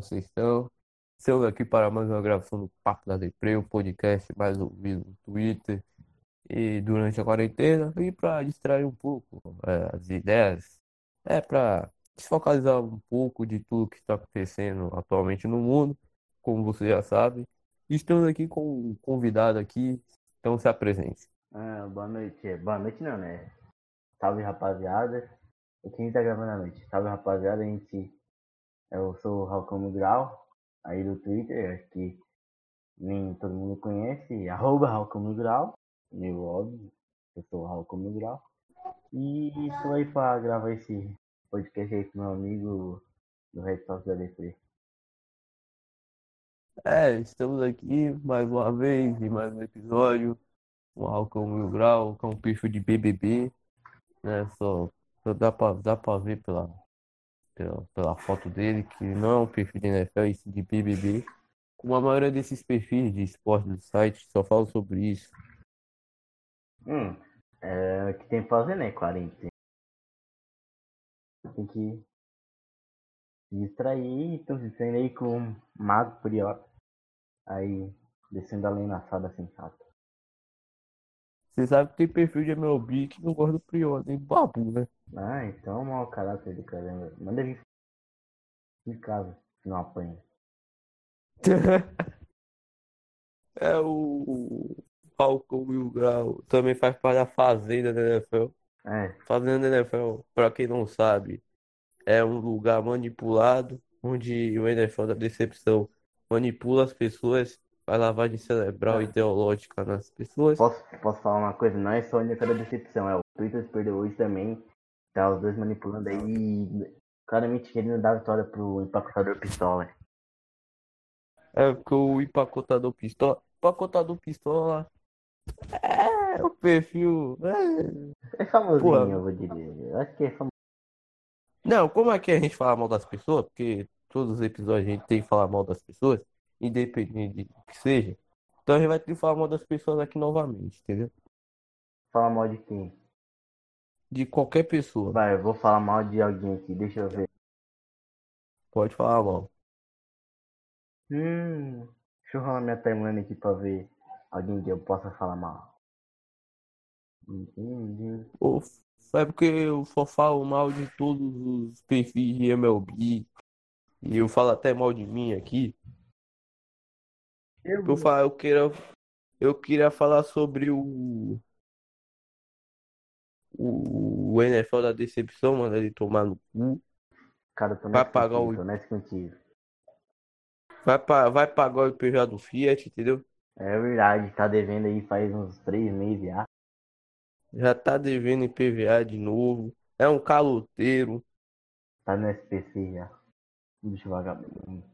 vocês estão? Estamos aqui para mais uma gravação do Papo da Depre, o podcast mais ouvido no Twitter e durante a quarentena e para distrair um pouco é, as ideias, é para desfocalizar um pouco de tudo que está acontecendo atualmente no mundo, como você já sabe. Estamos aqui com um convidado aqui, então se apresente. Ah, boa noite. Boa noite não, né? Salve rapaziada. Quem tá gravando à noite? Salve rapaziada, a gente. Eu sou o Ralcom Grau, aí do Twitter, que nem todo mundo conhece, arroba Grau, meio óbvio, eu sou o Ralcom Grau. E estou aí pra gravar esse podcast aí com meu amigo do Red Sox da DC. É, estamos aqui mais uma vez em mais um episódio. O Ralcom Mil Grau, é um perfil de BBB, né? Só, só dá pra, dá ver pela, pela, pela foto dele que não é um perfil de NFL, e sim de BBB. Como a maioria desses perfis de esporte do site só falam sobre isso. Hum, é o que tem pra fazer, né? Quarentena. Tem que distrair, tô dizendo aí com o Mago Priota. Aí, descendo a na assada sensata. Você sabe que tem perfil de MLB que não gosta do Prior, nem do Babu, né? Ah, então é mau caráter do caramba. Manda vir de casa, se não apanha. É o Falcão Mil Grau, também faz parte da Fazenda da NFL. É, Fazenda da NFL, pra quem não sabe, é um lugar manipulado, onde o NFL da decepção manipula as pessoas, faz lavagem cerebral É. ideológica nas pessoas. posso, posso falar uma coisa? Não é só a da decepção, é o Twitter perdeu hoje também. Tá os dois manipulando aí. Claramente querendo dar vitória pro empacotador pistola. É porque o empacotador pistola. Empacotador pistola. É o perfil. é. É famosinho, Pô. eu vou dizer. Eu acho que é famoso. Não, como é que a gente fala mal das pessoas? Porque todos os episódios a gente tem que falar mal das pessoas, independente do que seja. Então a gente vai ter que falar mal das pessoas aqui novamente, entendeu? Fala mal de quem? De qualquer pessoa. Vai, eu vou falar mal de alguém aqui, deixa eu ver. Pode falar mal. Hum, deixa eu rolar minha timeline aqui pra ver alguém que eu possa falar mal. Hum, Ou é porque eu só falo mal de todos os perfis de MLB. E eu falo até mal de mim aqui. Eu, Eu falo, eu queria, eu queria falar sobre o, o, o NFL da decepção, mano, ele tomar no cu. cara, vai pagar o-. Vai, pa, vai pagar o IPVA do Fiat, entendeu? É verdade, tá devendo aí faz uns três meses já. Já tá devendo IPVA de novo. É um caloteiro. Tá no SPC já. Bicho vagabundo.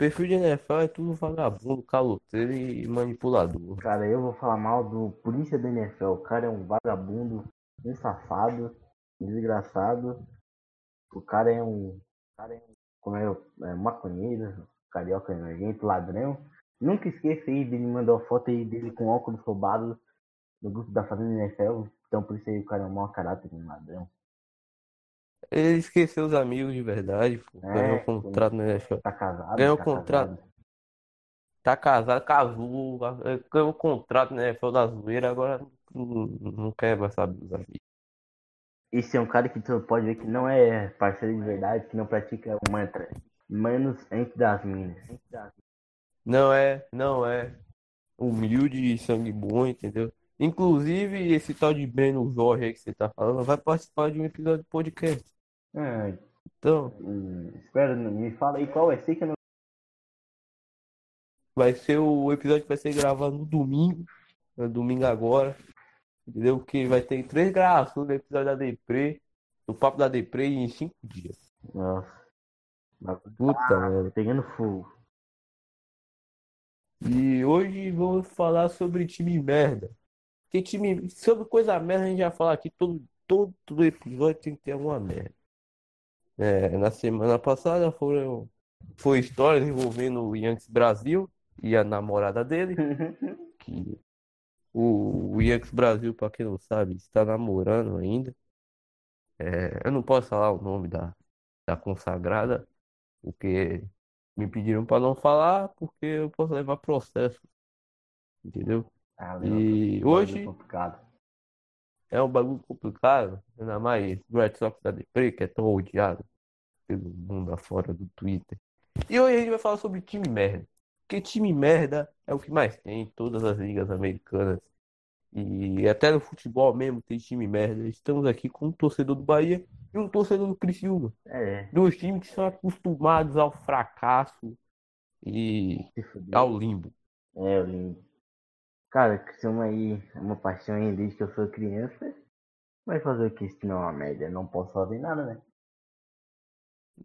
Perfil de NFL é tudo vagabundo, caloteiro e manipulador. Cara, eu vou falar mal do polícia da NFL. O cara é um vagabundo, um safado, desgraçado. O cara é um. cara é um. Como é, é maconheiro, carioca emergente, ladrão. Nunca esqueça aí dele mandar uma foto aí dele com óculos roubados no grupo da Fazenda NFL. Então por isso aí o cara é um mau caráter, um ladrão. Ele esqueceu os amigos de verdade, pô. É, Ganhou um contrato na NFL. Tá casado, Ganhou tá contrato. casado. Tá casado, casou, ganhou um contrato na NFL da zoeira, agora não, não quer mais saber dos amigos. Esse é um cara que tu pode ver que não é parceiro de verdade, que não pratica o mantra. Manos antes das minas. Não é, não é humilde e sangue bom, entendeu? Inclusive, esse tal de Breno Jorge aí que você tá falando vai participar de um episódio do podcast. Ah, Então, hum, espera, me fala aí qual vai ser que eu não. vai ser o episódio que vai ser gravado no domingo, no domingo agora, entendeu? Porque vai ter três gravações do episódio da Depre, do Papo da Depre em cinco dias. Nossa. Puta tá merda. pegando fogo. E hoje vamos falar sobre time merda. Tem time, sobre coisa merda a gente já fala aqui, todo, todo, todo episódio tem que ter alguma merda. É, na semana passada foram, foi histórias envolvendo o Yankees Brasil e a namorada dele, que o, o Yankees Brasil, para quem não sabe, está namorando ainda. É, eu não posso falar o nome da, da consagrada, Porque me pediram para não falar porque eu posso levar processo. Entendeu? Ah, E bagulho hoje complicado. é um bagulho complicado, ainda mais o Red Sox da Depre, que é tão odiado pelo mundo afora do Twitter. E hoje a gente vai falar sobre time merda. Porque time merda é o que mais tem em todas as ligas americanas. E até no futebol mesmo tem time merda. Estamos aqui com um torcedor do Bahia e um torcedor do Criciúma. É, Dois times que são acostumados ao fracasso e ao limbo. É, eu lembro. Cara, Criciúma aí é uma paixão aí desde que eu sou criança. Vai fazer o que se não é uma média? Não posso fazer nada, né?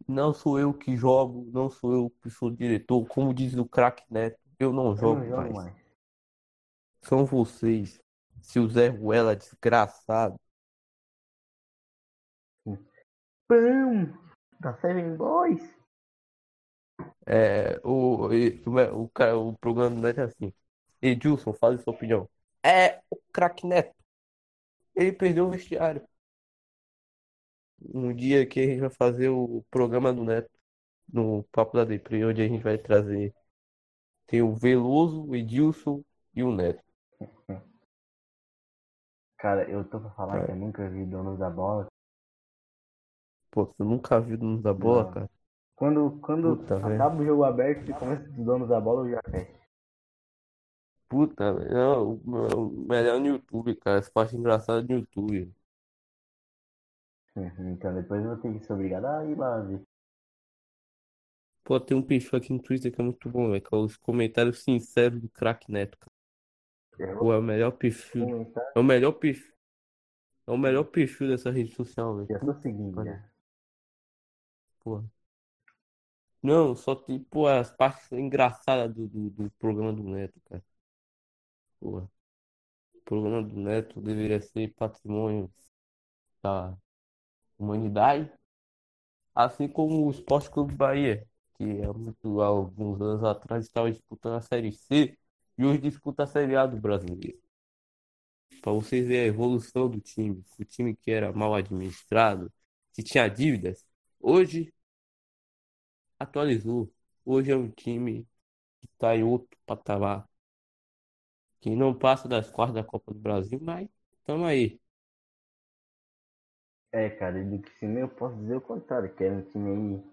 Não sou eu que jogo, não sou eu que sou diretor. Como diz o craque Neto, eu não Eu jogo não jogo mais. mais. São vocês, seu Zé Ruela desgraçado. Pão! Da Seven Boys! É, o, e- o, o, cara- o programa do Neto é assim. Edilson, fale sua opinião. É o craque Neto. Ele perdeu o vestiário. Um dia que a gente vai fazer o programa do Neto no Papo da Depre, onde a gente vai trazer. Tem o Veloso, o Edilson e o Neto. Cara, eu tô pra falar É. que eu nunca vi Donos da Bola. Pô, você nunca viu Donos da Bola, Não. cara? Quando, quando Puta, acaba o jogo aberto e começa os Donos da Bola, eu já fecho. Puta, não, o melhor no YouTube, cara. Essa parte engraçada no YouTube. Uhum, Então depois eu vou ter que ser obrigado a ir lá ver. Pô, tem um perfil aqui no Twitter que é muito bom, velho. Que é os comentários sinceros do craque Neto, cara. Eu Pô, é o melhor perfil. É o melhor perfil. É o melhor perfil dessa rede social, velho. já tô seguindo já. Porra. Não, só tem, pô, as partes engraçadas do, do, do programa do Neto, cara. Porra. O programa do Neto deveria ser patrimônio da humanidade, assim como o Esporte Clube Bahia, que há muito, há alguns anos atrás estava disputando a Série C e hoje disputa a Série A do Brasileiro. Para vocês verem a evolução do time, o time que era mal administrado, que tinha dívidas, hoje atualizou. Hoje é um time que está em outro patamar, que não passa das quartas da Copa do Brasil, mas estamos aí. É, cara, do que sim, eu posso dizer o contrário, que era um time aí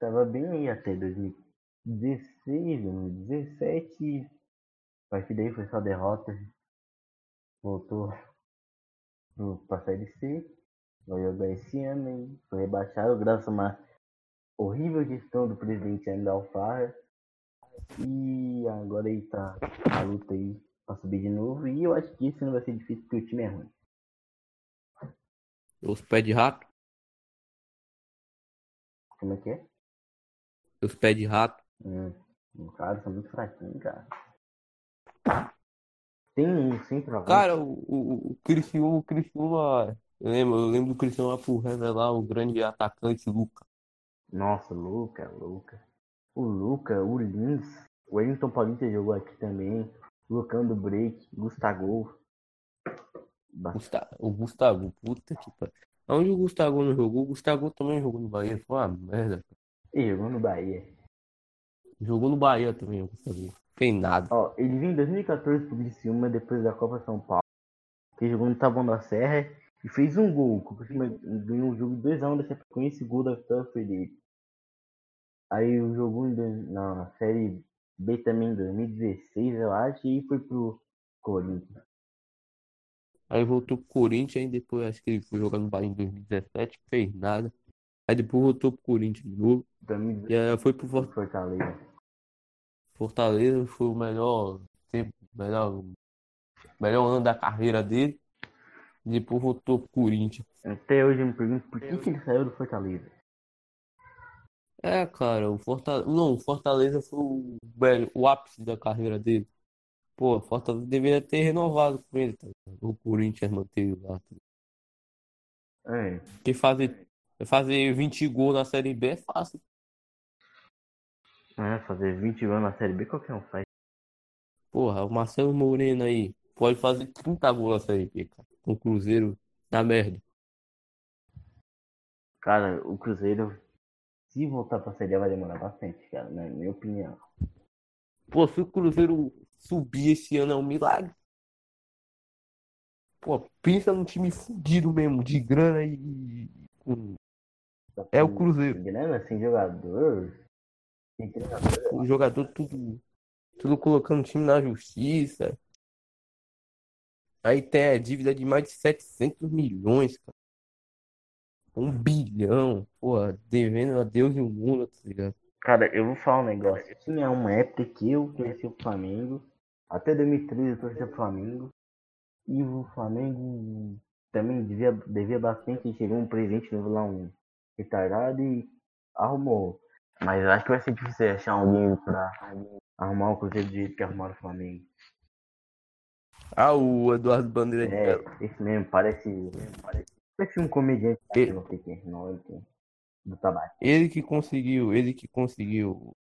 tava bem aí até 2016, 2017. A partir daí foi só derrota. Voltou pro, pra Série C. Vai jogar esse ano e foi rebaixado graças a uma horrível gestão do presidente André Alfarra. E agora aí tá a luta aí pra subir de novo. E eu acho que esse ano vai ser difícil porque o time é ruim. Os pés de rato, Como é que é? os pés de rato. Hum, os caras são muito fraquinhos, cara. Tem um centroavante. Cara, o, o, o Criciúma, o Criciúma, eu lembro, eu lembro do Criciúma por revelar o grande atacante Luca. Nossa, Luca, Luca. O Luca, o Lins. O Wellington Paulista jogou aqui também. Lucão do Break, Gustavo. Gusta- o Gustavo, puta que pariu. Onde o Gustavo não jogou? O Gustavo também jogou no Bahia. Foi uma merda. E jogou no Bahia. Jogou no Bahia também, o Gustavo. Fez nada. Ó, ele veio em 2014 pro Criciúma, depois da Copa São Paulo. Que jogou no Taboão da Serra e fez um gol. O Criciúma ganhou o jogo 2x1 da Chapecoense, gol da vitória foi dele. Aí o jogou na Série B também em 2016, eu acho, e foi pro Corinthians. Aí voltou pro Corinthians, aí depois acho que ele foi jogar no Bahia em 2017, fez nada. Aí depois voltou pro Corinthians de novo. 2016 E aí foi pro For- Fortaleza. Fortaleza, foi o melhor tempo, melhor, melhor ano da carreira dele. Depois voltou pro Corinthians. Até hoje eu me pergunto por que, que ele saiu do Fortaleza. É, cara, o Fortaleza. Não, o Fortaleza foi o, velho, o ápice da carreira dele. Pô, o Fortaleza deveria ter renovado com ele, tá? O Corinthians manteve lá. tá? É, Porque fazer, fazer 20 gols na Série B é fácil. é, fazer 20 anos na Série B qualquer um faz. Porra, o Marcelo Moreno aí pode fazer 30 gols na Série B, cara. Com o Cruzeiro na merda. Cara, o Cruzeiro, se voltar pra Série A vai demorar bastante, cara, na minha opinião. Pô, se o Cruzeiro subir esse ano é um milagre. Pô, pensa num time fudido mesmo, de grana e. com- É o Cruzeiro. Grana, sem jogador. Sem treinador. O jogador tudo, tudo colocando o time na justiça. Aí tem a dívida de mais de 700 milhões, cara. Um bilhão, porra, devendo a Deus e o mundo, tá ligado? Cara, eu vou falar um negócio. Tinha uma época que eu conheci o Flamengo. Até 2013 eu torcia pro Flamengo. E o Flamengo também devia, devia bastante. Chegou um presente novo lá, um retardado e arrumou. Mas eu acho que vai ser difícil achar alguém pra arrumar o Cruzeiro do jeito que arrumaram o Flamengo. Ah, o Eduardo Bandeira de É, esse mesmo, parece. Parece um comediante, Ele- ele tem. Do tabaco. Ele que conseguiu, ele que conseguiu.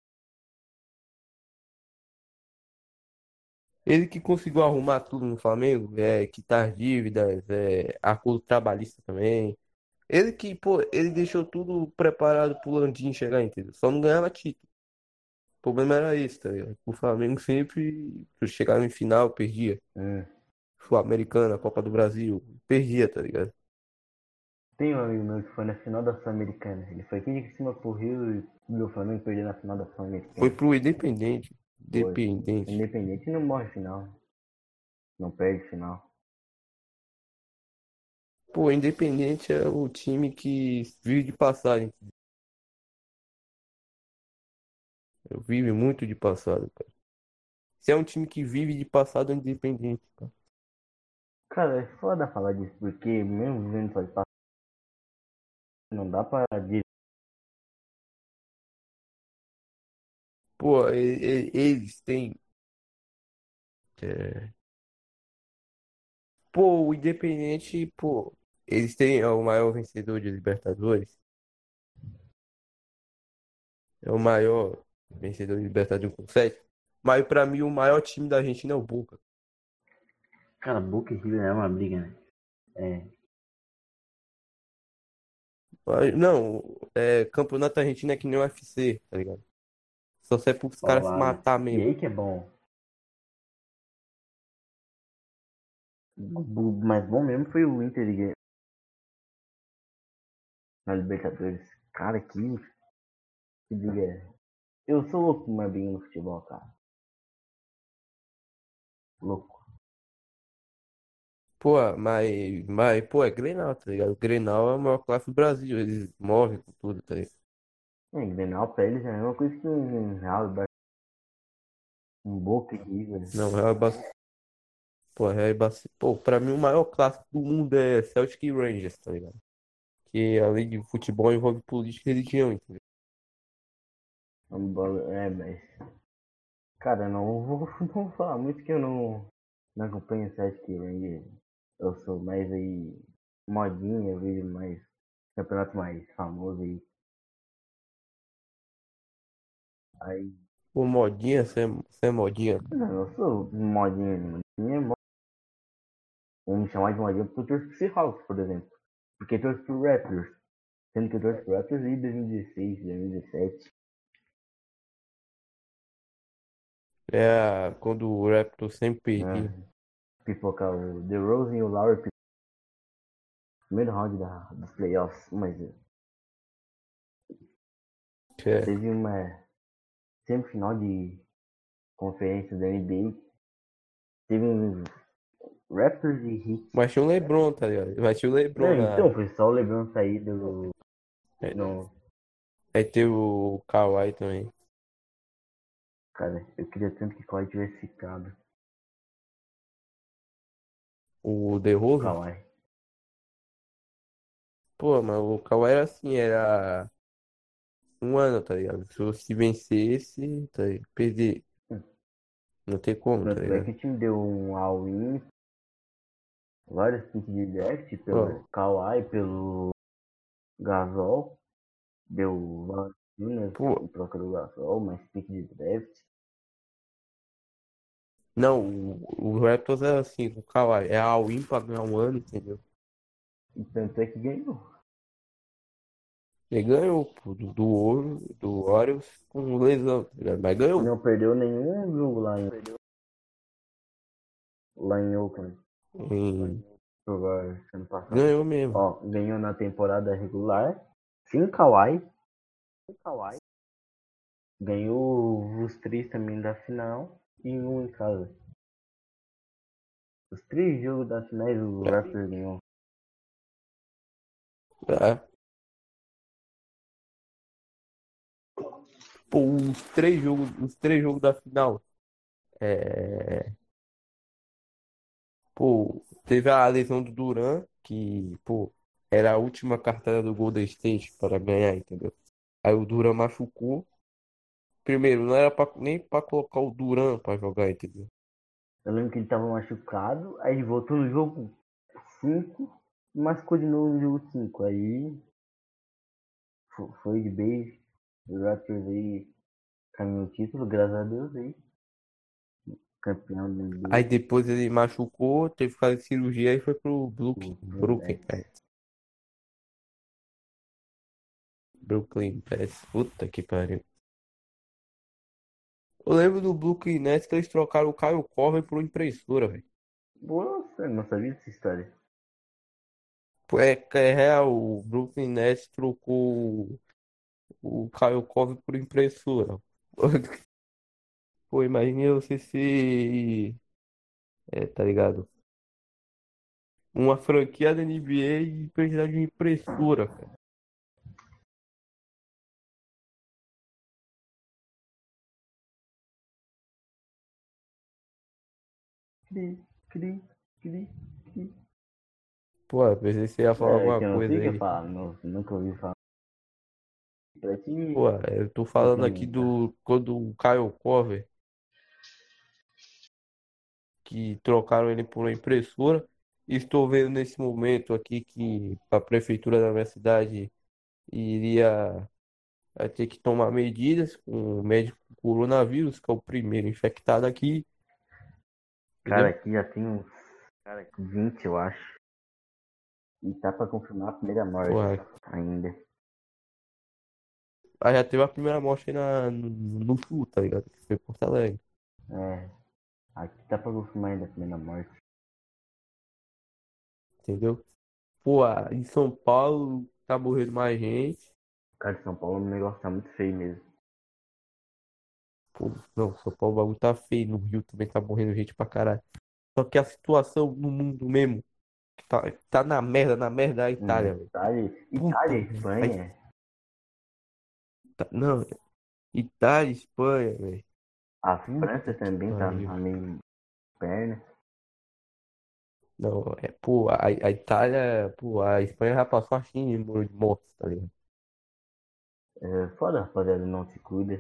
Ele que conseguiu arrumar tudo no Flamengo, é, quitar dívidas, é, acordo trabalhista também. Ele que, pô, ele deixou tudo preparado pro Landim chegar, entendeu? Só não ganhava título. O problema era esse, tá ligado? O Flamengo sempre chegava em final, perdia. Hum. Sul-Americana, Copa do Brasil, perdia, tá ligado? Tem um amigo meu que foi na final da Sul-Americana. Ele foi aqui de cima pro Rio e o Flamengo perder na final da Sul-Americana. Foi pro Independente. Independente. Independente não morre final. Não perde final. Pô, Independente é o time que vive de passagem. Eu vive muito de passado, cara. Se é um time que vive de passado, é Independente, cara. Cara, é foda falar disso, porque mesmo vivendo só de passagem, não dá pra dizer. Pô, e- e- eles têm. é, Pô, o Independente, pô, eles têm é o maior vencedor de Libertadores. É o maior vencedor de Libertadores com sete. Mas pra mim, o maior time da Argentina é o Boca. Cara, Boca e River é uma briga, né? É. Mas, Não, é, campeonato argentino é que nem o UFC, tá ligado? Só serve pros caras se Paulada. matar E mesmo. aí que é bom. O mais bom mesmo foi o Inter de- na Libertadores. Cara, que. Que briga é. Eu sou louco uma briga no futebol, cara. Louco. Pô, mas, mas, pô, é Grenal, tá ligado? O Grenal é a maior classe do Brasil, eles movem com tudo, tá ligado? É, Grenal pra eles é a mesma coisa que um Real e um Boca e River. Não, Real é Barcelona. Pô, Real é Barcelona. Pô, pra mim o maior clássico do mundo é Celtic e Rangers, tá ligado? Que além de futebol envolve política e religião, entendeu? Bola- É, mas. Cara, não vou, não vou falar muito que eu não, não acompanho o Celtic Rangers. Eu sou mais aí modinha, eu vejo mais campeonato mais famoso aí. Aí. Pô, modinha, você é, você é modinha. Não, eu sou modinha, modinha é mo- Vamos me chamar de modinha porque eu torço pro Seahawks, por exemplo. Porque eu torço pro Raptors. Sendo que eu torço pro Raptors em 2016, 2017. É quando o Raptor sempre perdia. Pipocar o The Rose e o Lowry primeiro round da, dos playoffs, mas É. teve uma semifinal de conferência da NBA. Teve um Raptors e Heat. Mas tinha o LeBron, tá ligado? Mas tinha o LeBron então, foi só o LeBron sair do. É. No, Aí teve o Kawhi também. cara, eu queria tanto que o Kawhi tivesse ficado. O DeRozan. Kawhi. Pô, mas o Kawhi era assim, era um ano, tá ligado? Se você vencesse, tá ligado? Perder. Hum. Não tem como, tá Tanto é ligado? que o time deu um all-in. Vários picks de draft pelo Pô. Kawhi, pelo Gasol. Deu Valanciunas Pô. em troca do Gasol, mais pick de draft. Não, o, o Raptors é assim, o Kawhi é all-in pra ganhar um ano, entendeu? E tanto é que ganhou. Ele ganhou, pô, do, do Ouro, do Orioles com lesão, tá? Mas ganhou. Não perdeu nenhum jogo lá em. Lá em Oakland. Passado. Ganhou mesmo. Ó, ganhou na temporada regular. Sem Kawhi. Sem Kawhi. Ganhou os três também da final. E um em casa. Os três jogos da final o Raptors ganhou. É. Pô, os três jogos, os três jogos da final. É... Pô, teve a lesão do Duran, que, pô, era a última cartada do Golden State para ganhar, entendeu? Aí o Duran machucou. Primeiro, não era pra, nem pra colocar o Duran pra jogar, entendeu? Eu lembro que ele tava machucado. Aí ele voltou no jogo 5. E machucou de novo no jogo 5. Aí. fo- Foi de beijo. O Raptors aí caminhou o título, graças a Deus aí. Campeão do NBA. Aí depois ele machucou, teve que fazer cirurgia e foi pro Brooklyn. Uhum, Brooklyn, é. Brooklyn Nets. Puta que pariu. Eu lembro do Brooklyn Nets que eles trocaram o Kyle Korver por uma impressora, velho. Nossa, não sabia dessa história. É, é real, o Brooklyn Nets trocou o Kyle Korver por impressora. Pô, imagina você ser, é, tá ligado? Uma franquia da NBA e precisar de uma impressora, cara. Cri, cri, cri, cri. Pô, eu pensei que você ia falar É, alguma que eu não coisa sei que aí. eu falo, não, nunca ouvi falar. Pra ti, Pô, eu tô falando aqui Sim, do quando o Kyle Korver, que trocaram ele por uma impressora. Estou vendo nesse momento aqui que a prefeitura da minha cidade iria ter que tomar medidas com o médico com coronavírus, que é o primeiro infectado aqui. Cara, aqui já tem uns 20, eu acho. E tá pra confirmar a primeira morte Porra, ainda. aí já teve a primeira morte aí na, no, no Sul, tá ligado? Que foi em Porto Alegre. É, aqui tá pra confirmar ainda a primeira morte. Entendeu? Pô, ah, em São Paulo tá morrendo mais gente. Cara, de São Paulo o negócio tá muito feio mesmo. Pô, não, São Paulo o bagulho tá feio. No Rio também tá morrendo gente pra caralho. Só que a situação no mundo mesmo tá, tá na merda, na merda é a Itália, Hum. Itália, Puta Itália. Espanha, Tá- Não, Itália, Espanha, velho. a Puta França que também tá tá meio perna. Não, é, pô, a, a Itália, pô, a Espanha já passou a China de mortos, tá ligado? É, foda, rapaziada, não se cuida.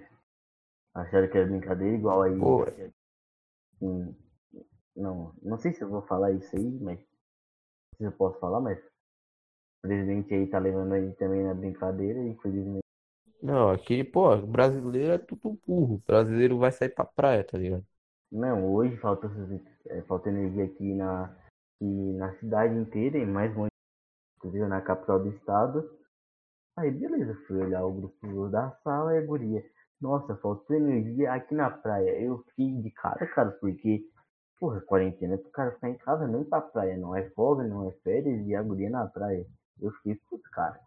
Acharam que era brincadeira igual aí. Pô, Hum, não, não sei se eu vou falar isso aí, mas. Se eu posso falar, mas. O presidente aí tá levando aí também na brincadeira, infelizmente. não, aqui, pô, brasileiro é tudo burro. Brasileiro vai sair pra praia, tá ligado? Não, hoje falta, é, falta energia aqui na, aqui na cidade inteira e mais longe, inclusive na capital do estado. Aí beleza, fui olhar o grupo da sala e a guria. Nossa, faltou energia aqui na praia. Eu fiquei de cara, cara, porque, porra, quarentena é pro cara ficar em casa, ir pra praia. Não é folga, não é férias e a guria na praia. Eu fiquei puto, cara.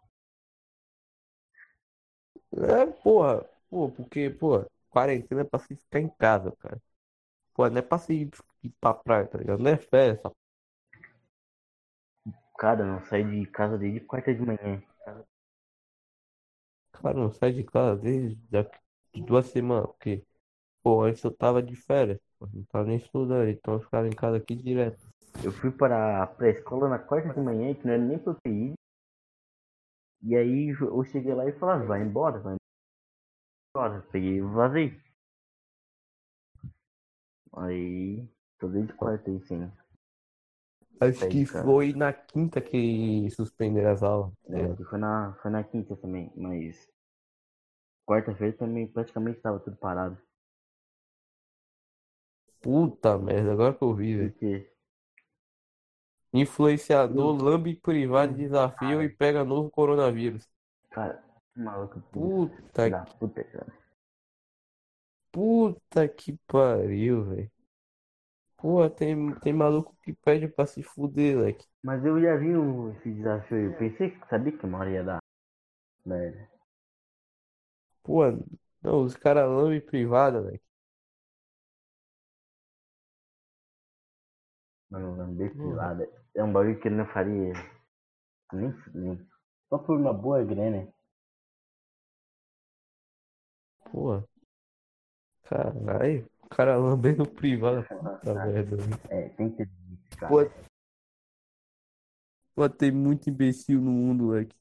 É, porra, pô, porque, pô, quarentena é pra se ficar em casa, cara. Pô, não é pra se ir pra praia, tá ligado? Não é festa. Cara, não saí de casa desde quarta de manhã. Cara, não sai de casa desde de duas semanas, porque, pô, antes eu tava de férias, não tava nem estudando, então eu ficava em casa aqui direto. Eu fui para a escola na quarta de manhã, que não era nem pra eu ter ido. E aí eu cheguei lá e falei, ah, vai embora, vai embora. Peguei e vazei. Aí, tô desde quarta aí, sim. Acho que foi na quinta que suspenderam as aulas. É, foi na, foi na quinta também, mas quarta-feira também praticamente estava tudo parado. Puta merda, agora que eu vi, velho. Porque, Influenciador lambe privado de desafio e pega novo coronavírus. cara, Maluco. Puta da que, puta, cara. puta que pariu, velho. Pô, tem, tem maluco que pede pra se fuder, leque. Mas eu já vi um, esse desafio aí. Eu pensei que sabia que uma hora ia dar. Velho. Pô, não, os caras lambem privada, leque. Mano, lamber Porra. privada. É um bagulho que eu não faria. Nem. Só por uma boa grana. Pô, caralho. O cara lambendo privada, puta merda, velho. É, tem que ter cara. Pô, pô, tem muito imbecil no mundo, leque.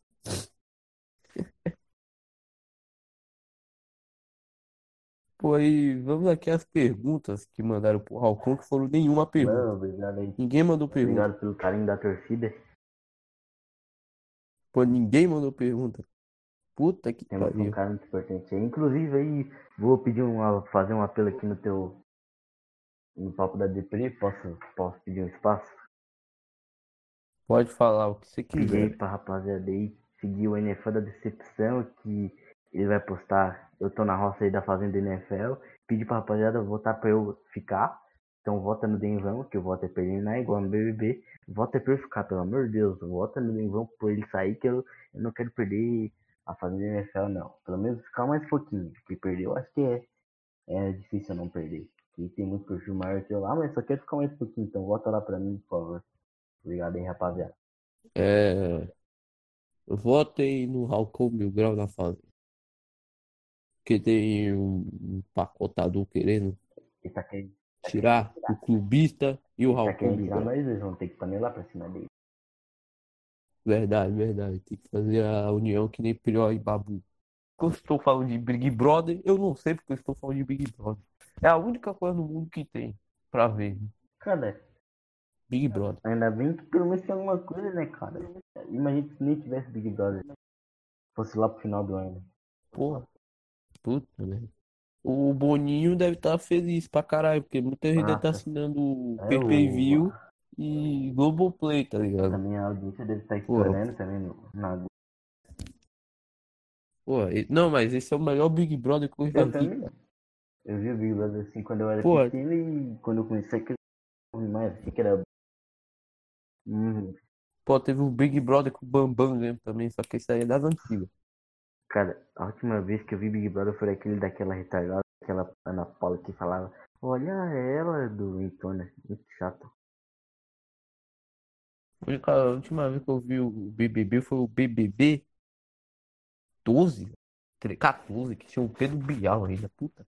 Pô, aí, vamos aqui às perguntas que mandaram pro Halcon, que foram nenhuma pergunta. Mano, obrigado aí. Ninguém mandou pergunta. Obrigado pelo carinho da torcida. Pô, ninguém mandou pergunta. Puta que Temos um pariu. cara muito importante aí. Inclusive aí, vou pedir um, fazer um apelo aqui no teu. No papo da Depre. Posso, posso pedir um espaço? Pode falar o que você quiser. pra rapaziada aí seguir o NFL da Decepção, que ele vai postar. Eu tô na roça aí da Fazenda NFL. Pedir pra rapaziada votar pra eu ficar. Então vota no Denvão, que o voto é pra ele não é igual no BBB. Vota pra eu ficar, pelo amor de Deus. Vota no Denvão pra ele sair, que eu, eu não quero perder a Fazenda NFL, não. Pelo menos ficar mais pouquinho. Porque perder, eu acho que é, é difícil não perder. E tem muito perfil maior que eu lá, mas só quero ficar mais pouquinho. Então vota lá pra mim, por favor. Obrigado aí, rapaziada. É... Votem no Halcon Mil Grau na fase. Porque tem um pacotador querendo tá querendo, tirar o clubista e o tá querendo Mil tirar nós dois, vamos ter que panelar pra cima dele. Verdade, verdade. Tem que fazer a união que nem Prió e Babu. Quando eu estou falando de Big Brother, eu não sei porque eu estou falando de Big Brother. É a única coisa no mundo que tem pra ver. Cara, Big Brother. ainda bem que pelo menos tem alguma coisa, né, cara? Imagina se nem tivesse Big Brother. Fosse lá pro final do ano. Porra. Puta, né? O Boninho deve estar feliz pra caralho, porque muita gente deve estar Nossa. assinando É, pay-per-view o- e Globoplay, tá A ligado? minha audiência deve estar Porra. estourando também no, na Pô, não, mas esse é o melhor Big Brother que eu já Eu vi. também. Eu vi o Big Brother assim quando eu era Pô. pequeno e quando eu comecei a mais, achei que era. Hum, Pô, teve o Big Brother com o Bambam né, também, só que esse aí é das antigas. Cara, a última vez que eu vi Big Brother foi aquele daquela retardada, aquela Ana Paula que falava, olha ela do Intona, muito chato. A única- a última vez que eu vi o BBB foi o BBB 12, tre- 14, que tinha o Pedro Bial ainda, puta.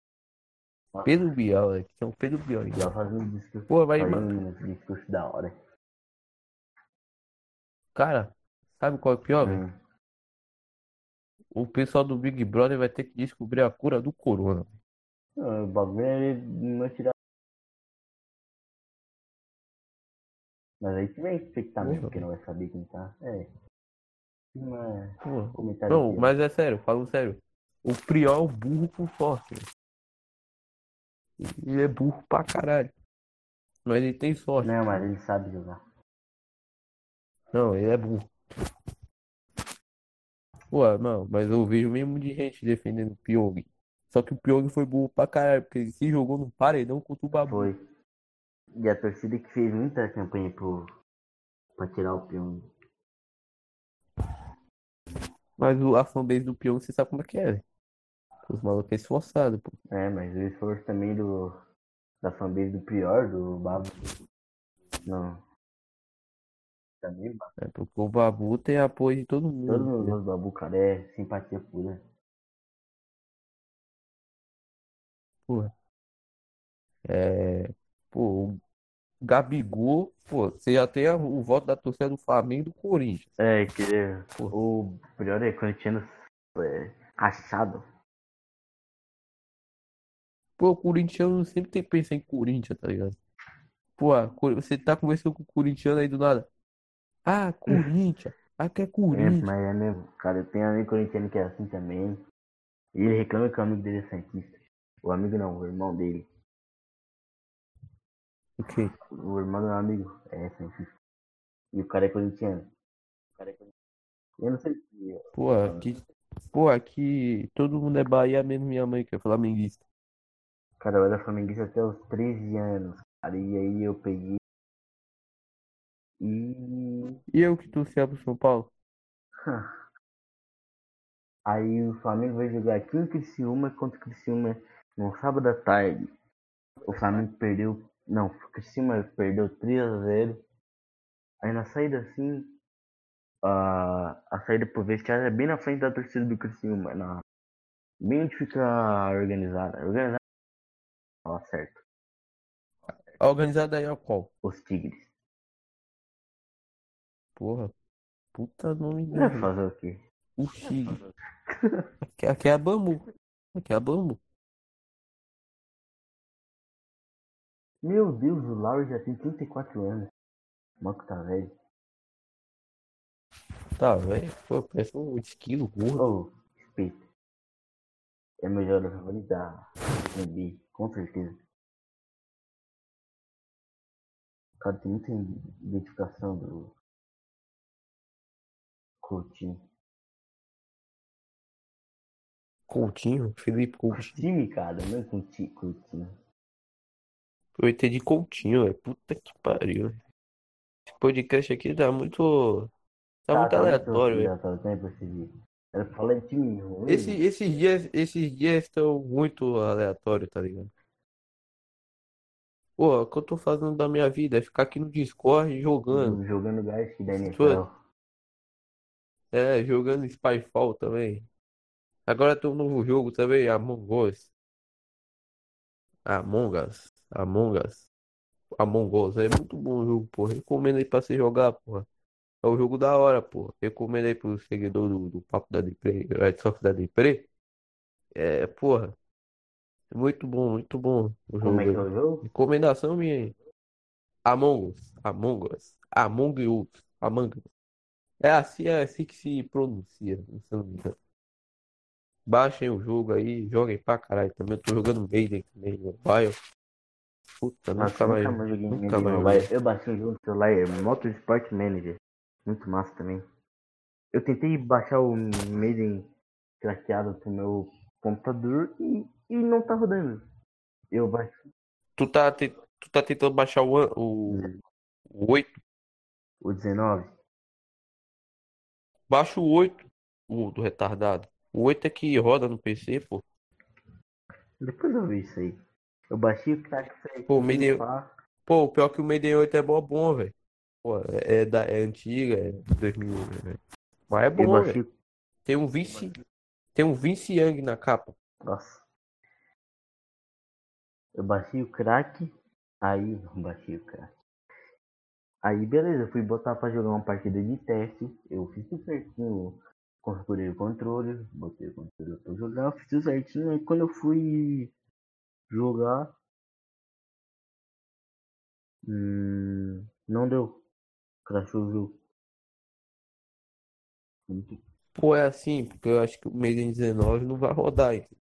Pedro Bial, é, que tinha o Pedro Bial ainda. ela fazia um discurso, Pô, vai, mano. um discurso da hora. Cara, sabe qual é o pior, velho? O pessoal do Big Brother vai ter que descobrir a cura do corona. o bagulho é não tirar. Mas aí também tem que estar mesmo, porque não vai saber quem tá. É. Pô, Comentário Não, aqui, ó. mas é sério, falo sério. O Priol é o burro por sorte. velho. Ele é burro pra caralho. Mas ele tem sorte. Não, mas ele sabe jogar. Não, ele é burro. Pô, não, mas eu vejo mesmo de gente defendendo o Pyong. Só que o Pyong foi burro pra caralho, porque ele se jogou num paredão contra o Babu. Foi. E a torcida que fez muita campanha pro, pra tirar o peão. Mas o, a fanbase do Pyong, você sabe como é que é, velho. Os malucos é esforçado, pô. É, mas o esforço também do, da fanbase do Prior, do Babo. Não. Também, Babo. É porque o Babu tem apoio de todo mundo. Todo mundo gosta do Babu, cara. É simpatia pura. Porra. É. Pô, o Gabigol, pô, você já tem o voto da torcida do Flamengo e do Corinthians. É, que Pô. o Prior é corintiano é, rachado. Pô, o corintiano sempre tem que pensar em Corinthians, tá ligado? Pô, você tá conversando com o corintiano aí do nada. Ah, Corinthians. Ah, que é É, Corinthians. mas é mesmo. Cara, eu tenho um amigo corintiano que é assim também. E ele reclama que o amigo dele é santista. O amigo não, o irmão dele. O quê? O irmão do meu amigo é santista. E o cara é corintiano. O cara é corintiano. Eu não sei se. Pô, aqui, Pô, aqui todo mundo é Bahia, menos minha mãe, que é flamenguista. Cara, eu era flamenguista até os 13 anos. Cara, e aí eu peguei. E. E eu que torcia pro São Paulo? Aí o Flamengo vai jogar aqui em Criciúma contra o Criciúma no sábado à tarde. O Flamengo perdeu. Não, o Criciúma perdeu 3 a 0 Aí na saída assim. A, a saída pro vestiário é bem na frente da torcida do Criciúma. Na, bem onde fica organizada. Organizada. Ó, certo. A organizada aí é qual? Os Tigres. Porra. Puta nome Vai dele. fazer o quê? O Tigre. Aqui, aqui é a Bambu. Aqui é a Bambu. Meu Deus, o Lauro já tem 34 anos. O Marco tá velho. Tá, velho. Pô, parece um esquilo gordo. Oh, respeito. É meu jogador favorito da NBA, com certeza. O cara tem muita identificação do Coutinho. Coutinho, Felipe Coutinho. Time, cara, não é Couti- Coutinho. Eu entendi Coutinho, velho. Puta que pariu. Esse podcast aqui tá muito. Tá muito aleatório, velho. aleatório, de time ruim. Esse, esses dias, esses dias estão muito aleatórios, tá ligado? Pô, o que eu tô fazendo da minha vida é ficar aqui no Discord jogando. Jogando gás da NFL. É, jogando Spyfall também. Agora tem um novo jogo também, Among Us. Among Us. Among Us. Among Us. É muito bom o jogo, porra. Recomendo aí pra você jogar, porra. É um jogo da hora, porra. Recomendo aí pro seguidor do, do Papo da Depre, Red Sox da Depre. É, porra. Muito bom, muito bom o jogo Como é que é o jogo? Recomendação minha aí. Among Us. Among Us. Among Us. Among Us. É assim, é assim que se pronuncia, se não me engano. Baixem o jogo aí, joguem pra caralho também. Eu tô jogando Maiden também, mobile. Puta, Nossa, nunca mais. nunca mais joguei nunca mais Mobile. Eu baixei um jogo no celular, é Motorsport Manager. Muito massa também. Eu tentei baixar o Maiden craqueado pro meu computador e, e não tá rodando. Eu baixei Tu tá, te- tu tá tentando baixar o, o, o 8? o 19. Baixa o 8, o do retardado. O 8 é que roda no PC, pô. Depois eu vi isso aí. Eu baixei o crack certinho, Pô, Maiden- pá. Pô, o pior que o Maiden 8 é bom, bom, velho. Pô, é, é da, é antiga, é 2000, velho. Mas é bom, baixei. Tem um Vince, tem um Vince Young na capa. Nossa. Eu baixei o crack. Aí, baixei o crack. Aí, beleza, fui botar pra jogar uma partida de teste. Eu fiz tudo certinho. Configurei o controle, botei o controle pra jogar, fiz tudo certinho. Aí, quando eu fui jogar. Hum, não deu. Crashou o jogo. Pô, é assim, porque eu acho que o Maiden 19 não vai rodar, entendeu?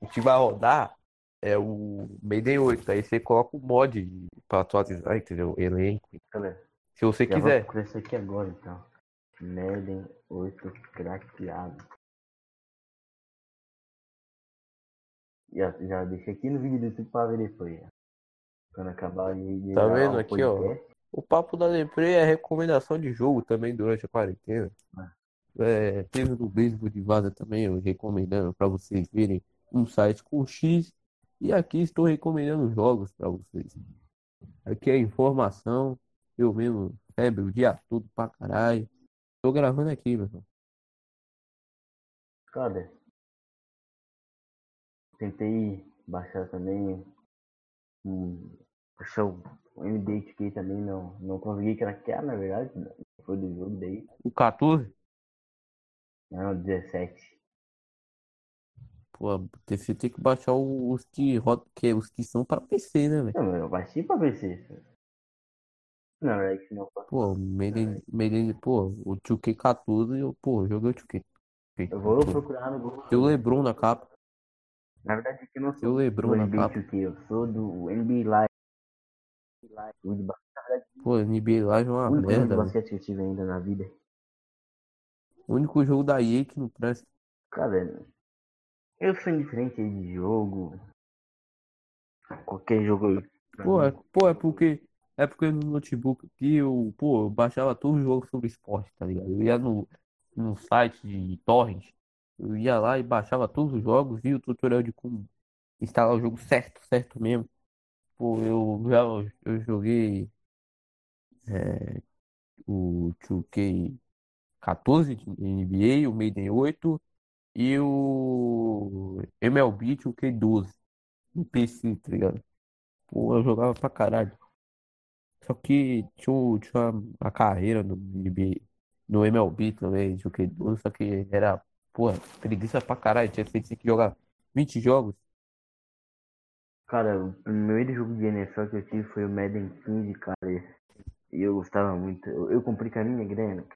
O que vai rodar é o Maiden 8. Aí você coloca o mod pra atualizar, entendeu? Elenco. Se você já vou quiser. procurar isso aqui agora então. Madden 8 craqueado. Já, já deixei aqui no vídeo do YouTube pra ver depois. já. Quando acabar de Tá vendo aqui, ó? O papo da Depre é recomendação de jogo também durante a quarentena. É, teve no Beisebol de Vaza também, eu recomendando para vocês verem um site com X. E aqui estou recomendando jogos para vocês. Aqui é informação. Eu mesmo, febre o dia todo pra caralho. Tô gravando aqui, meu irmão. Cara, tentei baixar também. Um, baixar o NBA 2K também, não, não consegui craquear, na verdade. Foi do jogo daí. O 14, Não, 17. Pô, você tem que baixar os que que os que são para PC, né, velho? Não, eu baixei pra PC. Na verdade, se não. Pô, o Maiden, Maiden, pô, o 2K14, eu, pô, joguei o 2K. Eu vou procurar no Google. Tem o LeBron na capa. Na verdade, aqui eu não sou o do LeBron na NBA capa. 2K, eu sou do NBA Live. O de ba- Pô, NBA Live é o uma de merda, basquete que eu tive ainda na vida. O único jogo da EA que não presta. Cara, eu sou indiferente de jogo. Qualquer jogo Pô, é, pô, é porque. É porque no notebook aqui eu, pô, eu baixava todos os jogos sobre esporte, tá ligado? Eu ia no, no site de torrent, eu ia lá e baixava todos os jogos, via o tutorial de como instalar o jogo certo, certo mesmo. Pô, eu já eu joguei é, o 2K14 de NBA, o Maiden 8 e o MLB 2K12 no PC, tá ligado? Pô, eu jogava pra caralho. Só que tinha, o- tinha uma, carreira no no MLB também, de 2K12, só que era, pô, preguiça pra caralho. Tinha tinha que jogar 20 jogos. Cara, o primeiro jogo de NFL que eu tive foi o Madden 15, cara. E eu gostava muito. Eu, eu comprei com a minha grana.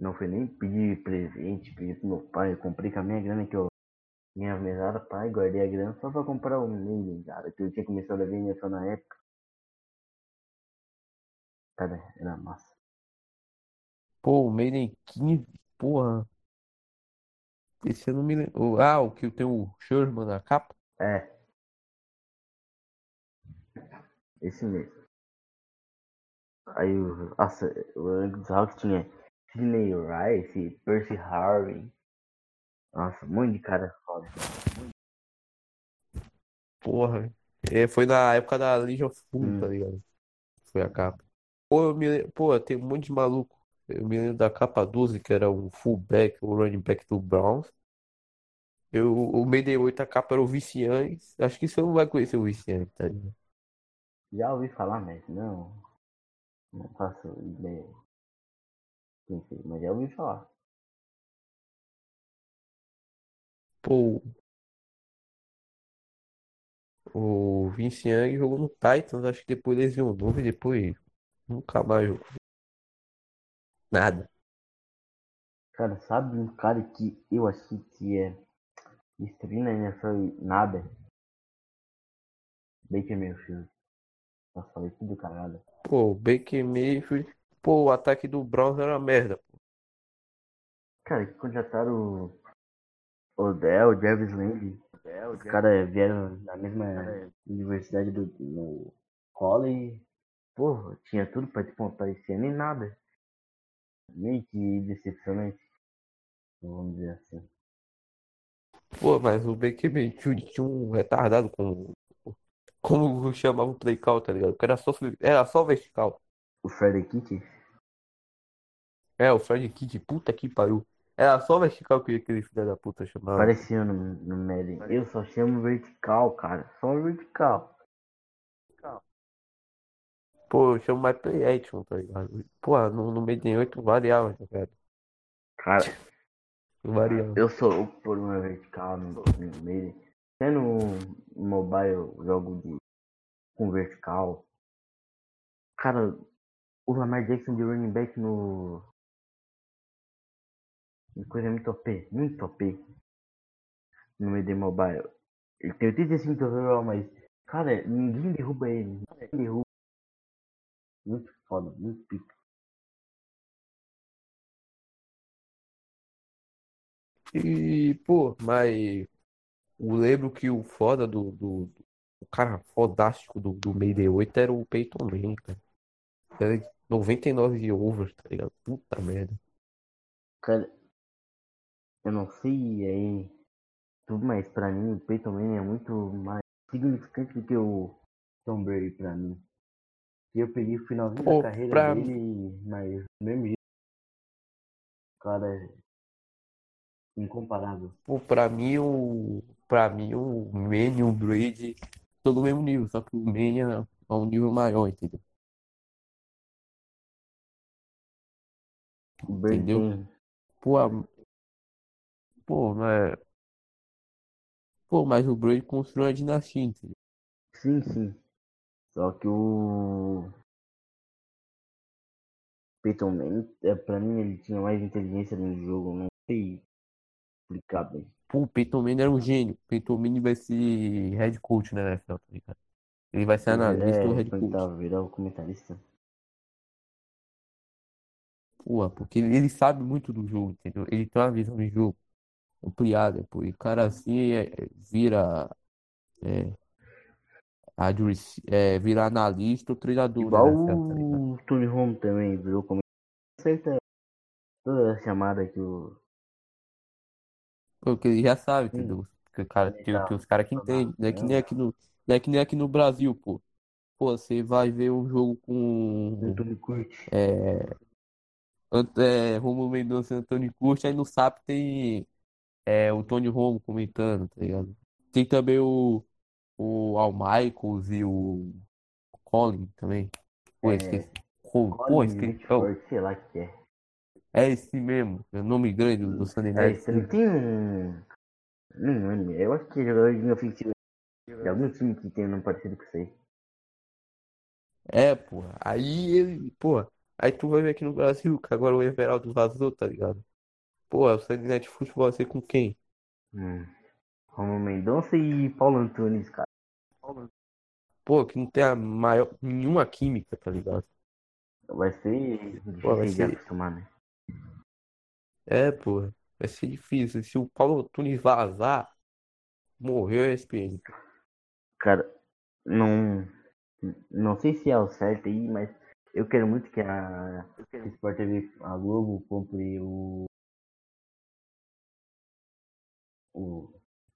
Não foi nem pedir presente, pedir pro meu pai. Eu comprei com a minha grana que eu minha mesada, pai, guardei a grana só pra comprar o Madden, cara. Que eu tinha começado a ver NFL na época. Cara, era massa. Pô, o Maiden 15, porra. Esse eu não me lembro. Ah, o que tem o Sherman na capa? É. Esse mesmo. Aí o. Nossa, o dos Hawks tinha Sidney Rice, Percy Harvin. Nossa, um monte de cara foda. Porra. É, foi na época da Legion of Boom, Hum. tá ligado? Foi a capa. Pô, eu me, pô, tem um monte de maluco. Eu me lembro da capa 12, que era um fullback, o running back do Browns. Eu, o Mayday 8, a capa era o Vicians. Acho que você não vai conhecer o Vicians, tá ligado? Já ouvi falar, mas não. Não faço ideia. Sei, mas já ouvi falar. Pô, o Vince Young jogou no Titans, acho que depois lesionou e depois nunca mais jogou. Nada. Cara, sabe um cara que eu achei que é estreia na NFL e nada? Baker Mayfield. Nossa, falei tudo cagada. Pô, o Baker Mayfield. Pô, o ataque do Browns era uma merda. Cara, que contrataram o Odell, o Jarvis Landry. Os caras vieram da mesma universidade do no college. Porra, tinha tudo pra despontar esse ano e nada. Meio que decepcionante. Vamos dizer assim. Pô, mas o Baker Mayfield tinha um retardado com. Como chamava o play call, tá ligado? Era só, era só vertical. O Freddy Kitty, É, o Fred Kidd, puta que pariu. Era só vertical que aquele filho da puta chamava. apareceu no, no Madden. Eu só chamo vertical, cara. Só vertical. Pô, eu chamo mais play action, tá ligado? Pô, no, no Maiden 8 variava, tá ligado? Cara, Variava. eu sou por uma vertical no, no Madden. Até no mobile jogo de, com vertical. Cara, o Lamar Jackson de running back no. Uma coisa muito OP, muito OP. No Madden Mobile. Ele tem 85 overall, mas. Cara, ninguém derruba ele. Ninguém derruba. Muito foda, muito pica. E, pô, mas eu lembro que o foda do, do, o cara fodástico do, do Mayday 8 era o Peyton Manning, cara. De 99 de over, tá ligado? Puta merda. Cara, eu não sei aí tudo, mas pra mim o Peyton Manning é muito mais significante do que o Tom Brady pra mim. E eu peguei o finalzinho Pô, da carreira pra- dele, mas do mesmo jeito, cara é incomparável. Pô, pra mim o. Pra mim o Manning e o Brady estão no mesmo nível, só que o Manning é um nível maior, entendeu? Brady Entendeu? tem. Pô, a- pô, mas. Pô, mas o Brady construiu uma dinastia, entendeu? Sim, sim. Só que o Peyton Manning, é, pra mim, ele tinha mais inteligência no jogo. Não sei explicar bem. Pô, o Peyton Manning era um gênio. O Peyton Manning vai ser head coach na NFL, tá ligado? Ele vai ser Ele analista ou é head coach. virar o comentarista. Pô, porque ele, sabe muito do jogo, entendeu? Ele tem uma visão de jogo ampliada, pô. E o cara assim é, é, vira. É, é, vira analista ou treinador, né, Igual ligado? o Tony Romo também virou como acerta toda a chamada que o. Porque ele já sabe, entendeu? Porque o cara ele tem, tem os caras que entendem. Não é que nem aqui no, não é que nem aqui no Brasil, pô. Pô, você vai ver um jogo o com é, é, Romulo Mendonça e Antônio Curti, aí no SAP tem é, o Tony Romo comentando, tá ligado? Tem também o, o Al Michaels e o Colin também. Pô, É, esqueci. Pô, pô, Colin esqueci. Whitford, sei lá que é. é esse mesmo, é o nome grande do, do Sunday É, Night esse também tem um. Não lembro, eu acho que é jogador de ofensivo de algum time que tem um nome parecido com isso aí. É, porra. Aí ele, porra. Aí tu vai ver aqui no Brasil, que agora o Everaldo vazou, tá ligado? Pô, o Sunday Night Football vai ser com quem? Hum. Romulo Mendonça e Paulo Antunes, cara. Pô, que não tem a maior, nenhuma química, tá ligado? Vai ser Pô, vai de ser. acostumar, né? É, porra. Vai ser difícil. Se o Paulo Tunes vazar, morreu a ESPN. Cara, não. Não sei se é o certo aí, mas eu quero muito que a, que a Sport TV, a Globo, compre o. o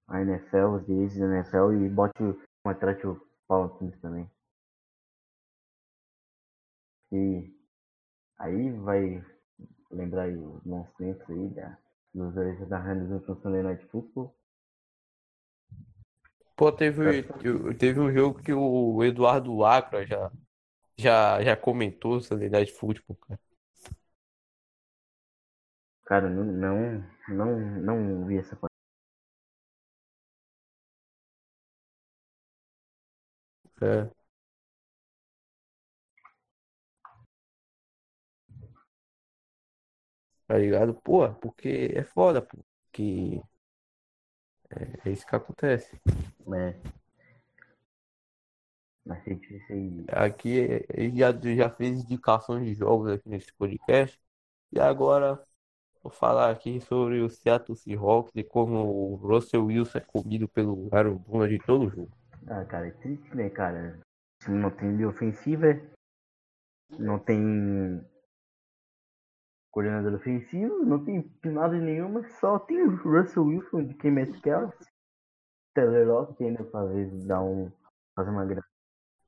a NFL, os direitos da NFL e bote o, um atleta o Paulo Antunes também. E aí vai lembrar aí os bons tempos aí da, dos dois da Hamilton no Sunday Night Football. Pô, teve, teve um jogo que o Eduardo Acra já, já, já comentou sobre Night Football, cara. Cara, não, não, não, não vi essa parte. É. Tá ligado? Pô, porque é foda, pô. Que é, é isso que acontece. é. Aqui ele já, já fez indicações de jogos aqui nesse podcast. E agora vou falar aqui sobre o Seattle Seahawks e como o Russell Wilson é comido pelo Aaron Donald de todo jogo. Ah, cara, é triste, né, cara? O time não tem linha ofensiva, não tem coordenador ofensivo, não tem nada nenhuma, só tem o Russell Wilson de quem Metcalf, Taylor Lockett que ainda talvez dá um. fazer uma graça.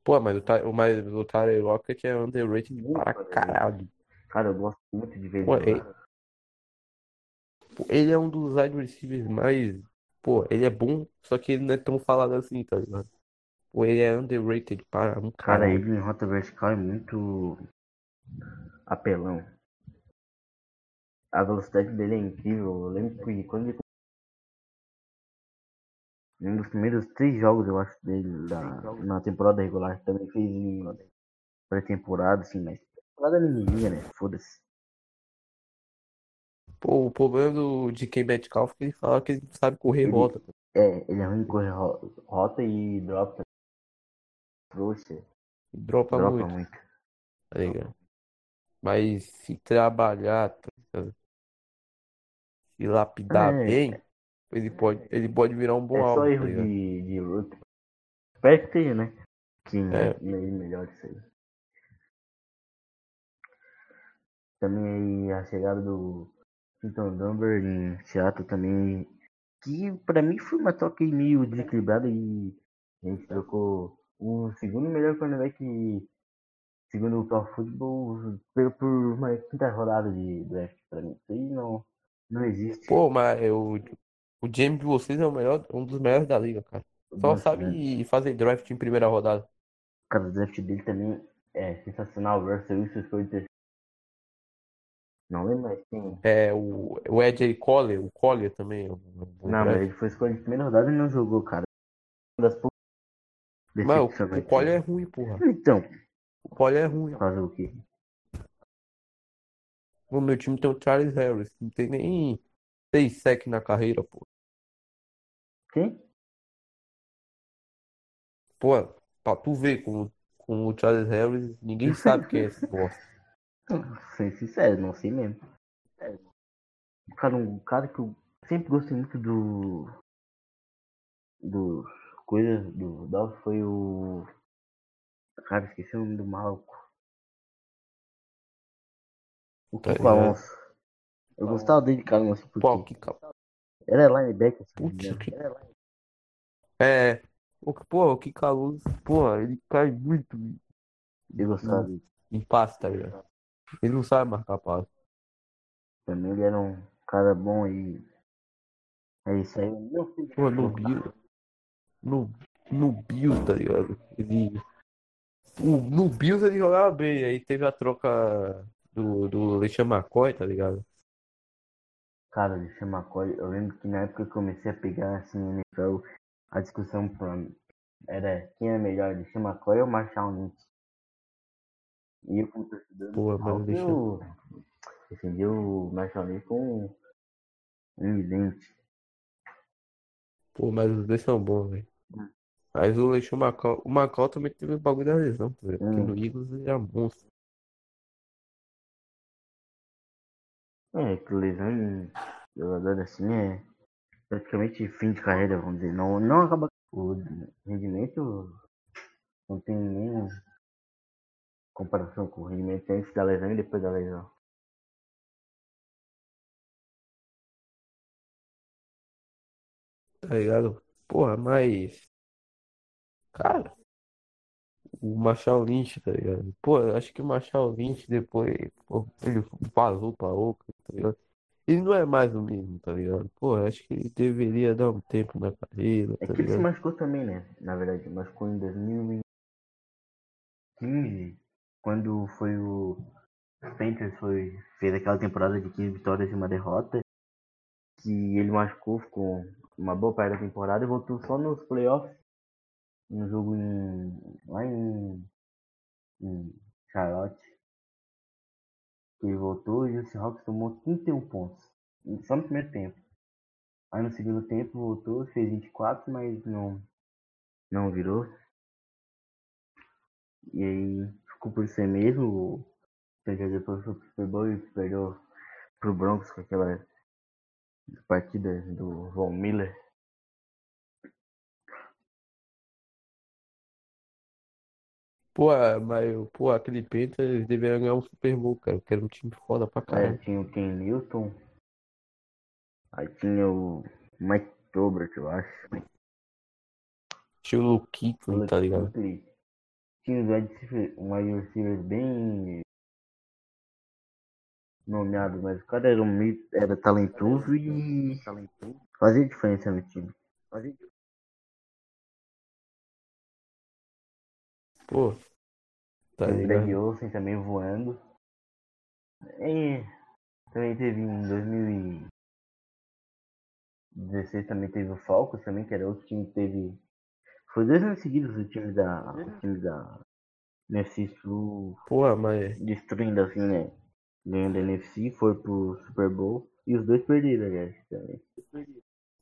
Pô, mas o, Ty- o, mas o Tyler Lockett é underrated para caralho. Cara, eu gosto muito de ver Pô, ele é- jogar. Pô, Ele é um dos wide receivers mais. Pô, ele é bom, só que ele não é tão falado assim, tá ligado? Pô, ele é underrated para um Cara, caralho. ele em rota vertical é muito apelão. A velocidade dele é incrível. Eu lembro que quando ele. Um dos primeiros três jogos, eu acho, dele da, na temporada regular, também fez em pré-temporada, assim, mas temporada ninguém liga, né? Foda-se. Pô, o problema do DK Metcalf é que ele fala que ele não sabe correr Ele- rota. É, ele é ruim em correr ro- rota e dropa. Trouxa, E dropa dropa muito, muito. tá ligado? Mas se trabalhar, tá? Se lapidar É. bem, ele pode, ele pode virar um bom É só alvo, tá erro ligado? de, de root. Espero que esteja, né? Que É. melhor. Também aí a chegada do Clinton Dumber em Seattle também. Que pra mim foi uma troca meio desequilibrada e a gente trocou o segundo melhor cornerback segundo o Pro Football por por uma quinta rodada de draft pra mim. Isso aí não, não existe. Pô, mas eu, o James de vocês é o melhor, um dos melhores da liga, cara. Só Nossa, né? sabe fazer draft em primeira rodada. Cara, o draft dele também é sensacional. O Russell Wilson foi o terceiro. Não lembro mais quem. É o, o Ed Collier, o Collier também. um bom Não, mas ele foi escolhido em primeira rodada e não jogou, cara. Uma das poucas Mas o, o. Collier é ruim, porra. Então, O Collier é ruim. fazer o quê? O meu time tem o Charles Harris, não tem nem seis sec na carreira, pô. Quem? Pô, pra tu ver com, com o Charles Harris, ninguém sabe quem é esse bosta. Sendo sincero, não sei mesmo. Cara, um cara que eu sempre gostei muito do. Do. Coisas do Dolph foi o. Cara, esqueci o nome do maluco. O Tá Kiko? Alonso. Eu gostava dele, cara, Pô, por quê. que cal... Era linebacker, Putz, que... É. O, pô, o Kika Luz, pô, ele cai muito Eu gostava dele. em passe, tá ligado? Ele não sabe marcar passe. Também ele era um cara bom e. É isso aí. Pô, no Bill. No, no Bills, tá ligado? Ele. O, no Bills ele jogava bem, aí teve a troca do, do LeSean McCoy, tá ligado? Cara, o Sean McCoy, eu lembro que na época que eu comecei a pegar assim no NFL, a discussão era quem é melhor, o Sean McCoy ou Marshall Lynch. E eu como torcedor, Pô, mas eu defendi o Marshall Lynch com um dente. Pô, mas os dois são bons, velho. Hum. Mas o LeSean McCoy, o McCoy também teve o bagulho da lesão, tá ligado? Porque Hum. no Eagles ele era monstro. É, que lesão jogador assim é praticamente fim de carreira, vamos dizer. Não, não acaba o rendimento não tem nem comparação com o rendimento antes da lesão e depois da lesão. Tá ligado? Porra, mas. Cara, o Marshall Lynch, tá ligado? Pô, acho que o Marshall Lynch depois, pô, ele vazou pra Oakland, tá ligado? Ele não é mais o mesmo, tá ligado? Pô, acho que ele deveria dar um tempo na carreira, É tá que ele se ligado? machucou também, né? Na verdade, machucou em 2015, quando foi o Panthers foi, fez aquela temporada de 15 vitórias e uma derrota. Que ele machucou, ficou uma boa parte da temporada e voltou só nos playoffs. No jogo em, lá em, em Charlotte. Que voltou e o Seahawks tomou 31 pontos. Só no primeiro tempo. Aí no segundo tempo voltou, fez 24, mas não, não virou. E aí ficou por ser mesmo. O depois foi pro Super Bowl e perdeu pro Broncos com aquela partida do Von Miller. Pô, mas, pô, aquele Panthers deveria ganhar um Super Bowl, cara, porque era um time foda pra Aí caralho. tinha o Ken Newton. Aí tinha o Mike Tobert, eu acho. Tinha o Luke Kuechly, tá ligado? Tinha os wide um receivers bem nomeado, mas o cara era, um, era talentoso e fazia diferença no time. Fazia Pô, tá o Greg ligado? Olsen também voando. E também teve em 2016 também teve o Falcons também, que era outro time que teve. Foi dois anos seguidos o time da. O time da NFC Sul Pô, mas. destruindo assim, né? Ganhando a NFC, foi pro Super Bowl. E os dois perderam, aliás, também.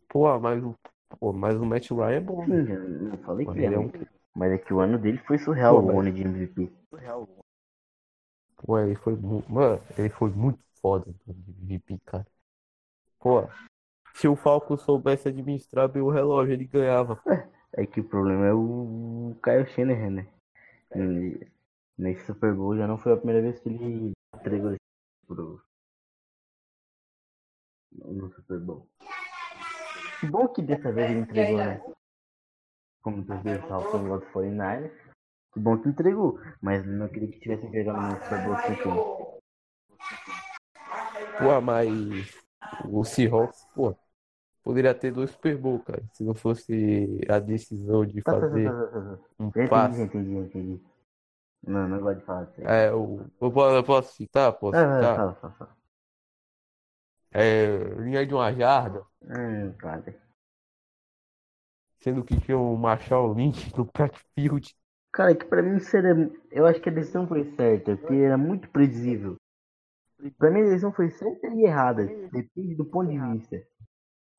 Pô, mas o. Pô, mas o Matt Ryan é bom, né? Sim, não falei Mas que ele era é um. Mas é que o ano dele foi surreal, Pô, o ano de MVP. Pô, ele foi muito. Mano, ele foi muito foda no MVP, cara. Pô, se o Falcon soubesse administrar bem o relógio, ele ganhava. É que o problema é o Kyle Shanahan, né? E nesse Super Bowl já não foi a primeira vez que ele entregou esse pro no Super Bowl. Que bom que dessa vez ele entregou, né? Como tu viu, o Falcons igual do 49 Que bom que entregou, mas não queria que tivesse entregado no Super Bowl 51. Pô, mas o Seahawks, pô, poderia ter dois Super Bowl, cara, se não fosse a decisão de Tá, tá, tá, fazer tá, tá, tá. um entendi, passe. entendi, já entendi. Não, não gosto de falar aí. É, o, eu posso, eu posso citar? Posso Ah, citar? fala, fala, fala. É, linha de uma jarda, Hum, claro. Sendo que tinha o Marshall Lynch no backfield. Cara, é que pra mim seria. Eu acho que a decisão foi certa, porque era muito previsível. Pra mim a decisão foi certa e errada. Depende do ponto de vista.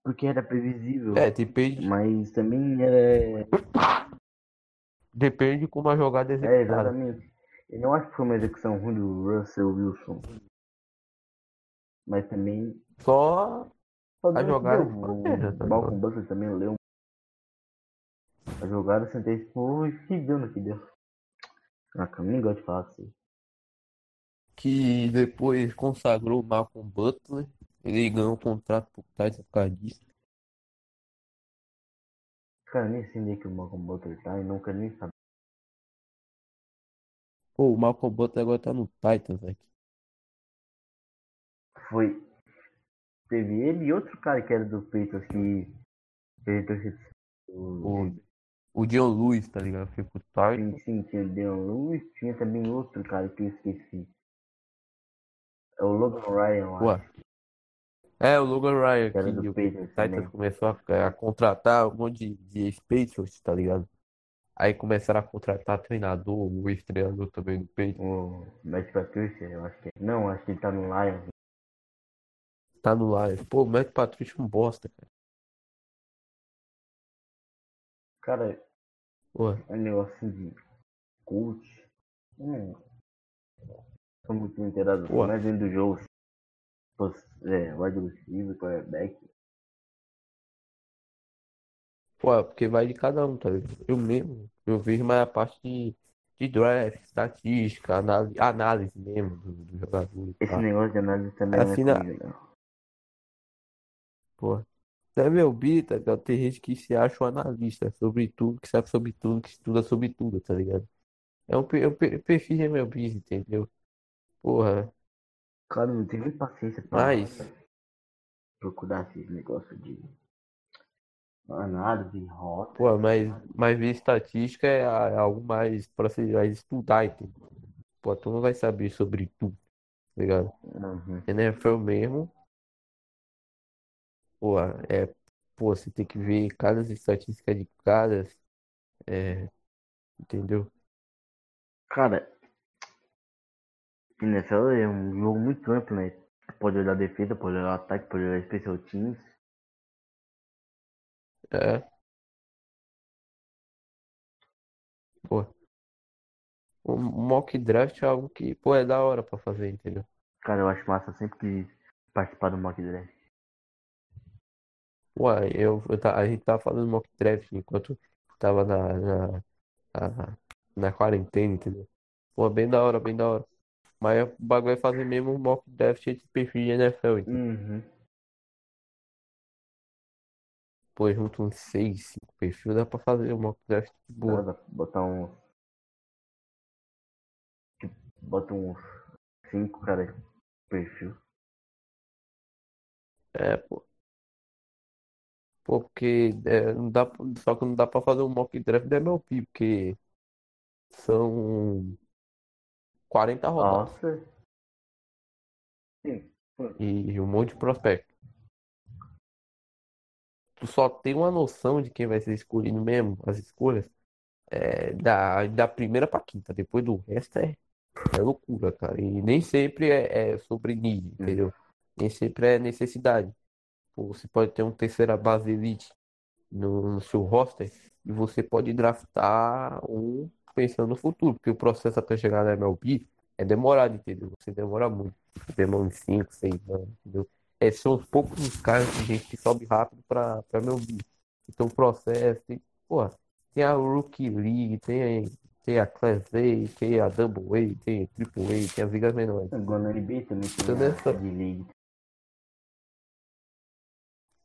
Porque era previsível. É, depende, Mas também era. depende de como a jogada é É, executada. exatamente. Eu não acho que foi uma execução ruim do Russell Wilson. Mas também. Só Só a jogada bandeja, tá O Malcolm Butler também leu. A jogada sentei tipo, e que deu no que deu. Cara, eu nem gosto de falar assim. que depois consagrou o Malcolm Butler. Ele ganhou um contrato por Titans por causa disso. Cara, nem sei onde é que o Malcolm Butler tá e quero nem saber. Pô, o Malcolm Butler agora tá no Titans, velho. Foi. Teve ele e outro cara que era do Patriots que fez torcida. O, o Dion Lewis, tá ligado? Foi pro Titans. Sim, sim, tinha o Deon Lewis, tinha também outro cara que eu esqueci. É o Logan Ryan lá. Pô, é, o Logan Ryan, Que era que do o Titans também. começou a, a contratar um monte de, de ex-Patriots, tá ligado? Aí começaram a contratar treinador, o ex-treinador também do Patriots. O Matt Patricia, eu acho que é. Não, acho que ele tá no Lions. Tá no Lions. Pô, o Matt Patricia é um bosta, cara. Cara, é um negócio de coach. Hum. Sou muito inteirado. Mas dentro do jogo, é, wide receiver, quarterback. Pô, porque vai de cada um, tá ligado? Eu mesmo, eu vejo mais a parte de, de draft, estatística, análise, análise mesmo do, do jogador Esse negócio de análise também é Assim, na-. Pô, é meu bita, cara, tem gente que se acha um analista sobre tudo, que sabe sobre tudo, que estuda sobre tudo, tá ligado? É um, pe- é um pe- perfil de meu bis, entendeu? Porra, Cara, não nem paciência pra mas, procurar esses negócios de análise, rota. pô, mas, mas ver estatística é, é algo mais pra você mais estudar, entendeu? Pô, tu não vai saber sobre tudo, tá ligado? Uhum. NFL mesmo, pô, é, pô, você tem que ver cada estatística de cada, é, entendeu? Cara, NFL é um jogo muito amplo, né? Pode olhar defesa, pode olhar ataque, pode olhar special teams. É. Pô. O mock draft é algo que, pô, é da hora pra fazer, entendeu? Cara, eu acho massa sempre que participar do mock draft. Ué, eu, eu tá- a gente tava fazendo mock draft enquanto tava na, na, na, na quarentena, entendeu? Pô, bem da hora, bem da hora. Mas o bagulho é fazer mesmo um mock draft de perfil de NFL, entendeu? Uhum. Pô, junto uns 6, 5 perfis, dá pra fazer um mock draft de boa. Nada, botar um. tipo, Bota uns 5, cara, perfil. É, pô. Porque é, não dá, só que não dá pra fazer um mock draft da MLB, porque são 40 rodadas Nossa. Sim. e um monte de prospecto. Tu só tem uma noção de quem vai ser escolhido mesmo, as escolhas, é, da, da primeira pra quinta. Depois do resto é, é loucura, cara. E nem sempre é, é sobre need, entendeu? Nem sempre é necessidade. Pô, Você pode ter um terceira base elite no, no seu roster e você pode draftar um pensando no futuro, porque o processo até chegar na MLB é demorado, entendeu? Você demora muito. Demora uns 5, 6 anos, entendeu? É, são os poucos os casos de gente que sobe rápido pra, pra MLB. Então o processo tem, porra, tem a Rookie League, tem, tem a Class A, tem a Double A, tem a Triple A, tem as ligas menores. Igual na NBA também tem Tudo a essa- de league.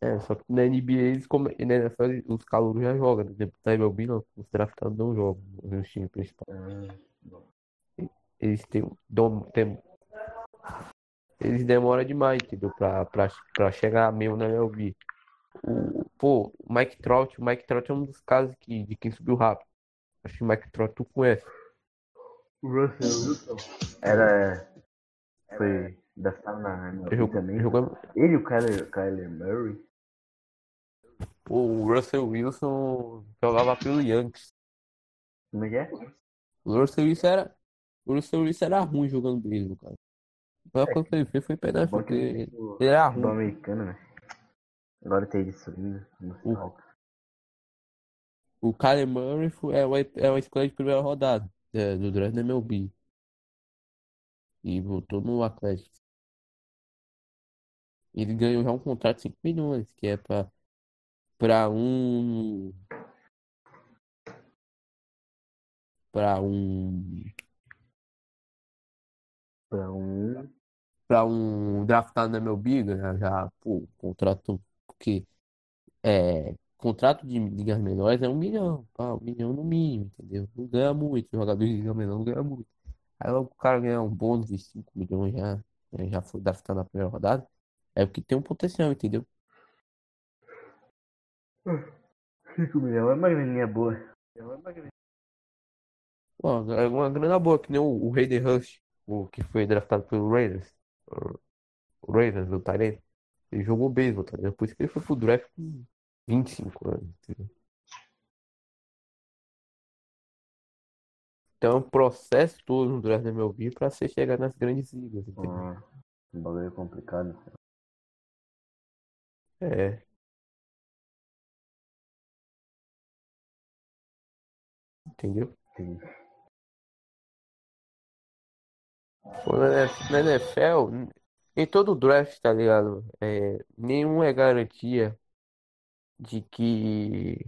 É, só que na NBA eles come... na NFL os calouros já jogam, né? Na MLB não, os draftados não jogam nos times principais. Ah, Eles têm, dom- tem- eles demoram demais, entendeu? Pra, pra, pra chegar mesmo na MLB. O, pô, o Mike Trout, o Mike Trout é um dos casos que, de quem subiu rápido. Acho que o Mike Trout tu conhece. O Russell Wilson. Era. Foi. Draftado na MLB também. jogando, Ele e o Kyler, Kyler Murray. O Russell Wilson jogava pelo Yankees. Como é que é? O Russell Wilson era, o Russell Wilson era ruim jogando beisebol, cara. Mas quando ele fez foi pedaço, porque ele era ruim. americano, né? Agora tem isso ainda. O-. O Kyler Murray foi- é uma, é uma escolha de primeira rodada é, do draft da MLB. e voltou no Atlético. Ele ganhou já um contrato de 5 milhões, que é pra, pra um. Pra um. Pra um. Pra um draftado na MLB, né? já, pô, contrato que é. Contrato de ligas menores é um milhão, pá, um milhão no mínimo, entendeu? Não ganha muito, jogador de liga menor não ganha muito. Aí logo o cara ganha um bônus de 5 milhões já, né, já foi draftado na primeira rodada. É porque tem um potencial, entendeu? 5 milhões é uma graninha boa. Pô, é uma grana boa, que nem o, o Hayden Hurst, o que foi draftado pelo Raiders. O Raiders, do Tyrene. Ele jogou beisebol, tá ligado? Por isso que ele foi pro draft com 25 anos, entendeu? Então, o processo todo no draft da MLB pra você chegar nas grandes ligas, entendeu? Ah, um bagulho complicado. É. Entendeu? Pô, Na NF na NFL, em todo draft, tá ligado? É, nenhum é garantia de que,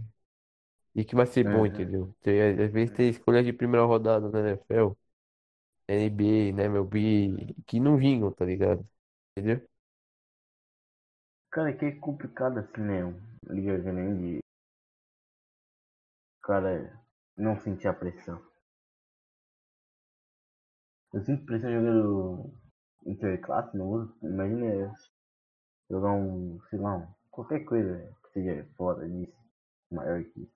de que vai ser bom, Uhum. entendeu? Tem, às vezes tem escolhas de primeira rodada na NFL, NBA, né, MLB, que não vingam, tá ligado? Entendeu? Cara, que é complicado assim, né? Liga grande. Cara, não sentir a pressão. Eu sinto pressão jogando interclasse, não uso. Imagina jogar um, sei lá, um- qualquer coisa que seja fora disso, maior que isso.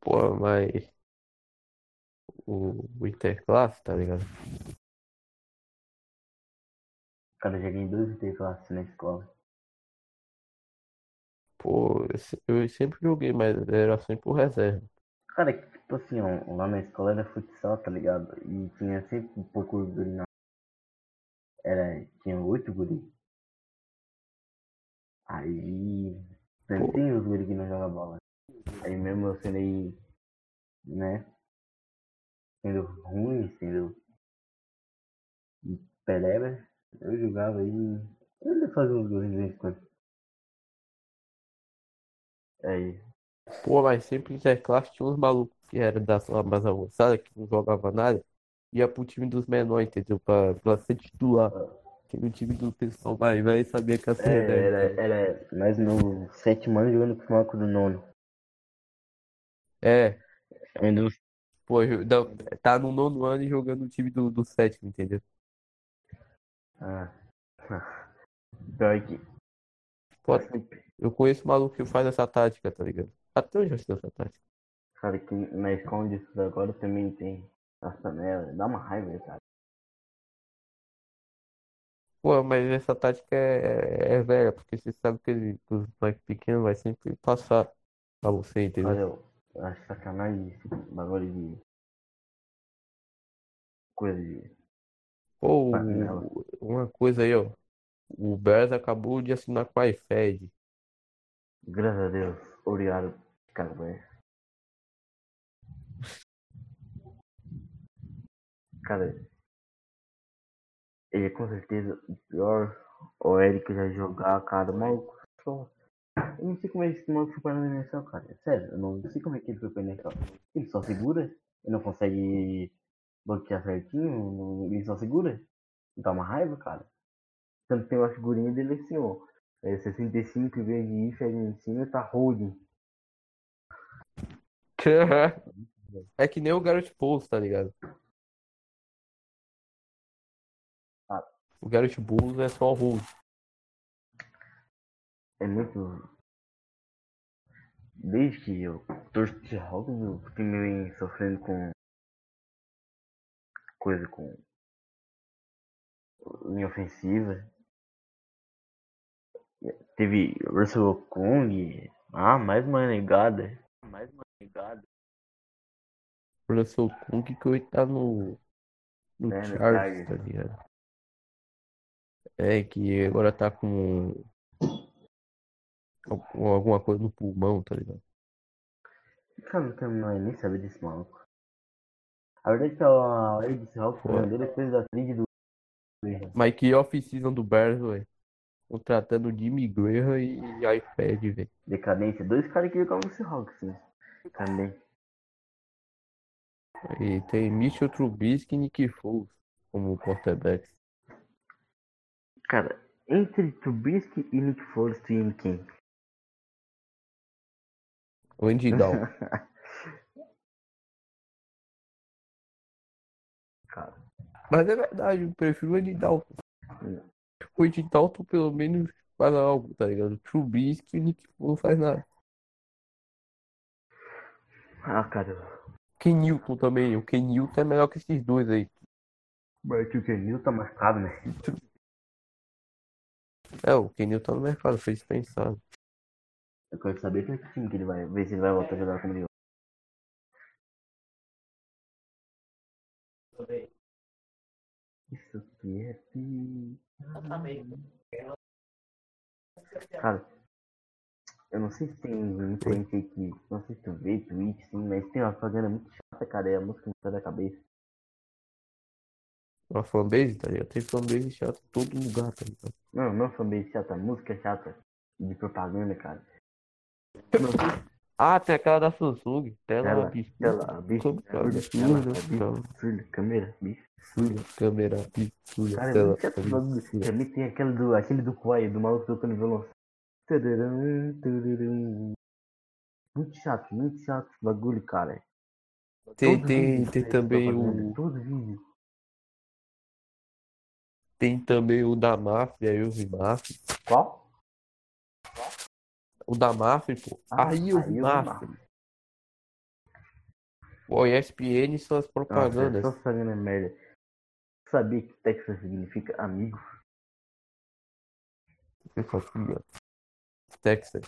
Pô, mas o, o Interclasse, tá ligado? Cara, eu joguei em dois interclasses na escola. Pô, eu, se- eu sempre joguei, mas era sempre o reserva. Cara, que, tipo assim, ó, lá na escola era futsal, tá ligado? E tinha sempre um pouco guri na. Era, tinha oito guri. Aí. Sempre tem os guri que não jogam bola. Aí mesmo eu sendo aí, né? Sendo ruim, sendo. Peleba, eu jogava aí. Eu ainda fazia uns gols de vez em quando. Aí. Pô, mas sempre Interclasse tinha uns malucos que eram da sua mais avançada, que não jogava nada, ia pro time dos menores, entendeu? Pra, pra ser titular. Que no time do pessoal mais velho sabia que ia ser É, reserva. era, era mais no sétimo ano jogando com o Marco do nono. É, Ainda pô, jo- não, tá no nono ano e jogando no time do, do sétimo, entendeu? Ah. Pior que. Pô, assim, eu conheço maluco que faz essa tática, tá ligado? Até hoje eu sei essa tática. Cara, que na escola onde eu estudo agora também tem as panelas. Dá uma raiva, cara. Pô, mas essa tática é, é velha, porque você sabe que, ele, que os moleques pequenos vai sempre passar pra você, entendeu? Cara, eu acho sacanagem esse bagulho de. Coisa de. Pô, o- uma coisa aí, ó. O Bears acabou de assinar com a iFed. Graças a Deus. Obrigado, cara, velho. Cara, ele é com certeza o pior OL que já jogar, cara. Maluco, só. Eu não sei como é que esse maluco foi parar na NFL, cara. É Sério, eu não sei como é que ele foi pra NFL. Ele só segura, ele não consegue bloquear certinho, ele só segura. Dá uma raiva, cara. Tanto tem uma figurinha dele assim, ó. É 65 em vez de if ali em cima tá holding. É que nem o Garrett Bowles, tá ligado? Ah. O Garrett Bowles é só hold. É muito. Desde que eu torço de Hawks, eu fiquei meio sofrendo com. coisa com. linha ofensiva. Teve Russell Kong. Ah, mais uma negada. Mais uma negada. Russell Kung que hoje tá no, no É, Chargers, Chargers. tá ligado? É, que agora tá com, alguma coisa no pulmão, tá ligado? Cara, não mais nem saber desse maluco. A verdade é que a Lady Pô. vendeu depois da trade do. Mas que off-season do Bears, velho. Contratando Jimmy Graham e iPad, velho. Decadência. Dois caras que jogam no Seahawks, né? Também. E tem Mitchell Trubisky e Nick Foles como quarterbacks. Cara, entre Trubisky e Nick Foles, tu ia quem? O Andy Mas é verdade, eu prefiro o Andy. O Andy Dalton pelo menos faz algo, tá ligado? Trubisky e Nick não faz nada. ah, cara. Ken Newton também. O Ken Newton é melhor que esses dois aí. Mas que o Kenil tá marcado, né? É, o Ken Newton tá no mercado, fez pensar. Eu quero saber que time que ele vai. Ver se ele vai voltar a jogar como é pi- Cara, eu não sei se tem muita gente aí que. Não sei se tu vê Twitch, sim, mas tem uma propaganda muito chata, cara. É a música que sai da cabeça. Uma fanbase, tá ligado? Tem fanbase chata em todo lugar, tá ligado? Não, não fanbase chata, música chata. De propaganda, cara. Ah, tem aquela da Samsung. Tela Tela, absurda. Câmera absurda, câmera, bicho. Absurda. Câmera absurda. Cara, é Tela absurda. Também tem aquele do, aquele do Kwai, do maluco tocando violão. Muito chato, muito chato esse bagulho, cara. Tem, Todo tem, tem também o. Tem também o da máfia, eu vi máfia. Qual? O da máfia, pô. Ah, aí eu vi máfia. O ESPN são as Nossa, propagandas. só fazendo merda. Sabia que Texas significa amigo? Eu queria. Texas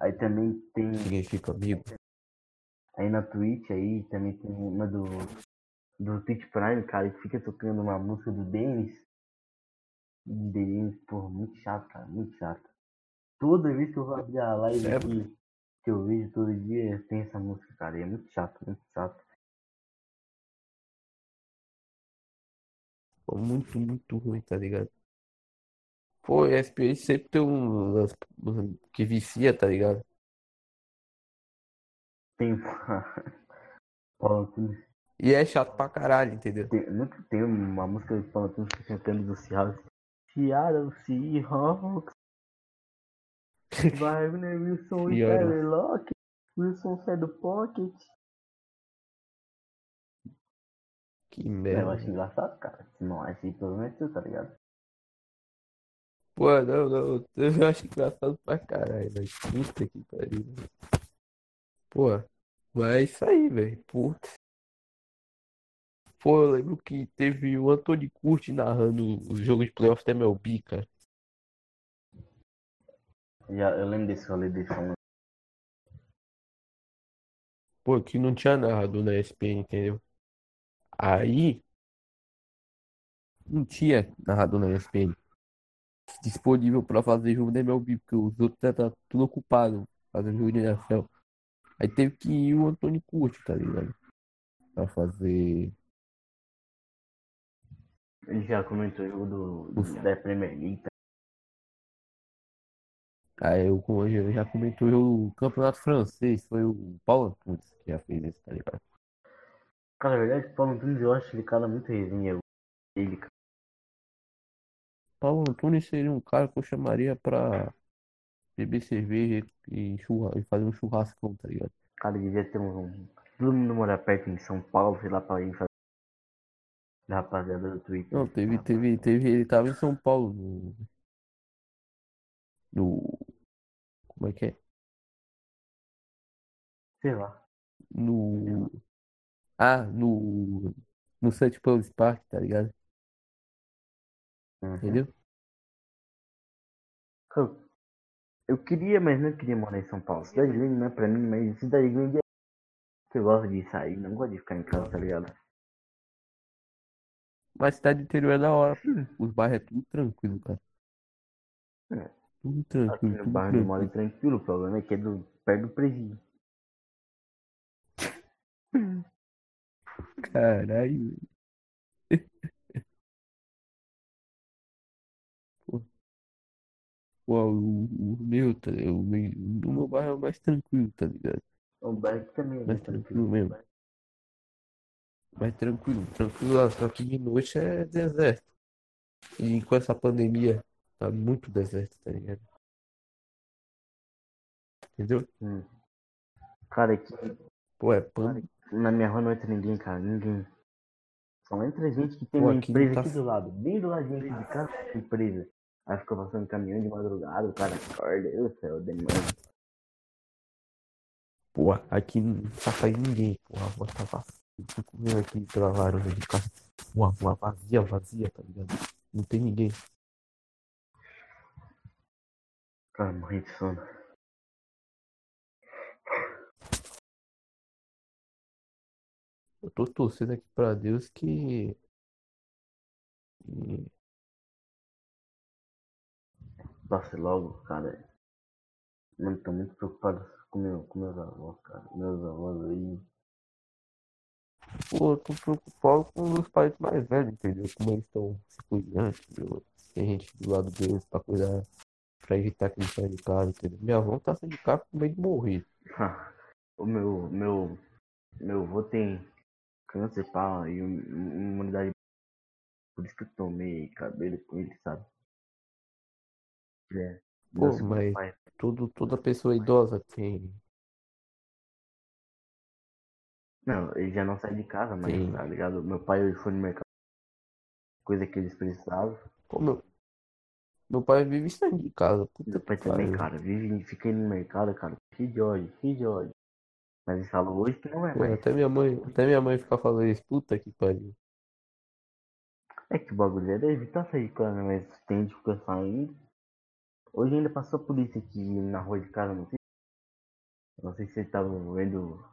Aí também tem. significa amigo. Aí na Twitch aí também tem uma do. Do Twitch Prime, cara, que fica tocando uma música do Denis. Denis, porra, muito chato, cara, muito chato. Toda vez que eu vou abrir a live É. aqui, que eu vejo todo dia, tem essa música, cara. E é muito chato, muito chato. Pô, muito, muito ruim, tá ligado? Pô, ESPN sempre tem um lance que vicia, tá ligado? Tem. E é chato pra caralho, entendeu? Tem, nunca tem uma música de Paulo Antunes cantando do Seahawks. Seattle Seahawks. Wagner Wilson e. Tyler Lockett. Wilson sai do pocket. Que É, eu merda. acho engraçado, cara. Se não acha, pelo menos tu, tá ligado? Pô, não, não. Eu acho engraçado pra caralho, velho. Puta que pariu. Pô, mas é isso aí, velho. Puta. Pô, eu lembro que teve o Anthony Curti narrando o jogo de playoff da MLB, cara. Já, eu lembro desse rolê desse som. Pô, que não tinha narrador na ESPN, entendeu? Aí, não tinha narrador na ESPN disponível pra fazer jogo da MLB, porque os outros estavam tudo ocupados fazendo jogo de NFL. Aí teve que ir o Antônio Curti, tá ligado? Pra fazer. Ele já comentou o jogo do, do- da Premier League. Aí eu, como eu já comentou o campeonato francês, foi o Paulo Antunes que já fez isso, tá ligado? Cara, na verdade, o Paulo Antunes eu acho ele cara muito resenha. Ele, cara. Paulo Antunes seria um cara que eu chamaria pra beber cerveja e, churra, e fazer um churrascão, tá ligado? Cara devia ter um. um- Todo mundo mora perto em São Paulo, sei lá, pra ir fazer. Da rapaziada do Twitter. Não, teve, teve, teve, ele tava em São Paulo no, no, como é que é? Sei lá. No, ah, no, no St. Paul's Park, tá ligado? Uhum. Entendeu? Eu queria, mas não queria morar em São Paulo. Cidade grande não é pra mim, mas cidade grande é. Eu gosto de sair, não gosto de ficar em casa, tá ligado? Mas cidade interior é da hora. Os bairros é tudo tranquilo, cara. É. Tudo Aqui tranquilo, no bairro eu moro tranquilo. tranquilo, o problema é que é do, perto do presídio. Caralho. Pô, o, o meu, tá, o meu, o meu bairro é mais tranquilo, tá ligado? O bairro também é Mais tranquilo mesmo. Mais tranquilo, tranquilo, só que de noite é deserto. E com essa pandemia, tá muito deserto, tá ligado? Entendeu? Hum. Cara, aqui Pô, é pan... na minha rua não entra ninguém, cara. Ninguém. Só entra gente que tem Pô, uma empresa tá- aqui do lado. Bem do ladinho de casa, empresa. Aí fica passando caminhão de madrugada, o cara acorda. Eu céu, demônio. Pô, aqui não tá saindo ninguém, pô. A rua tá vazia. Fico vendo aqui pela varanda de casa. Uma rua vazia, vazia, tá ligado? Não tem ninguém. Cara, morri de sono. Eu tô torcendo aqui pra Deus que. que- Passe logo, cara. Mano, tô muito preocupado com, meu, com meus avós, cara. Meus avós aí. Pô, eu tô preocupado com os pais mais velhos, entendeu? Como eles estão se cuidando, entendeu? Tem gente do lado deles pra cuidar, pra evitar que eles saiam de casa, entendeu? Minha avó tá saindo de casa com medo de morrer. o meu, meu, meu avô tem câncer, pá, e imunidade. Por isso que eu tomei cabelo com ele, sabe? É. Pô, mas- pai. Todo, toda pessoa idosa tem. Não, ele já não sai de casa, mas Sim. tá ligado? Meu pai ele foi no mercado. Coisa que eles precisavam. Pô, meu. Meu pai vive saindo de casa. Puta Meu pai que também, pariu. cara, vive, fica indo no mercado, cara, cheio de ódio, cheio de ódio. Mas ele falou hoje que não é Pô, mais. até minha mãe, até minha mãe fica falando isso. Puta que pariu. É que o bagulho é evitar sair de casa, mas tem de ficar saindo. Hoje ainda passou a polícia aqui na rua de casa, não sei. Não sei se vocês estavam vendo.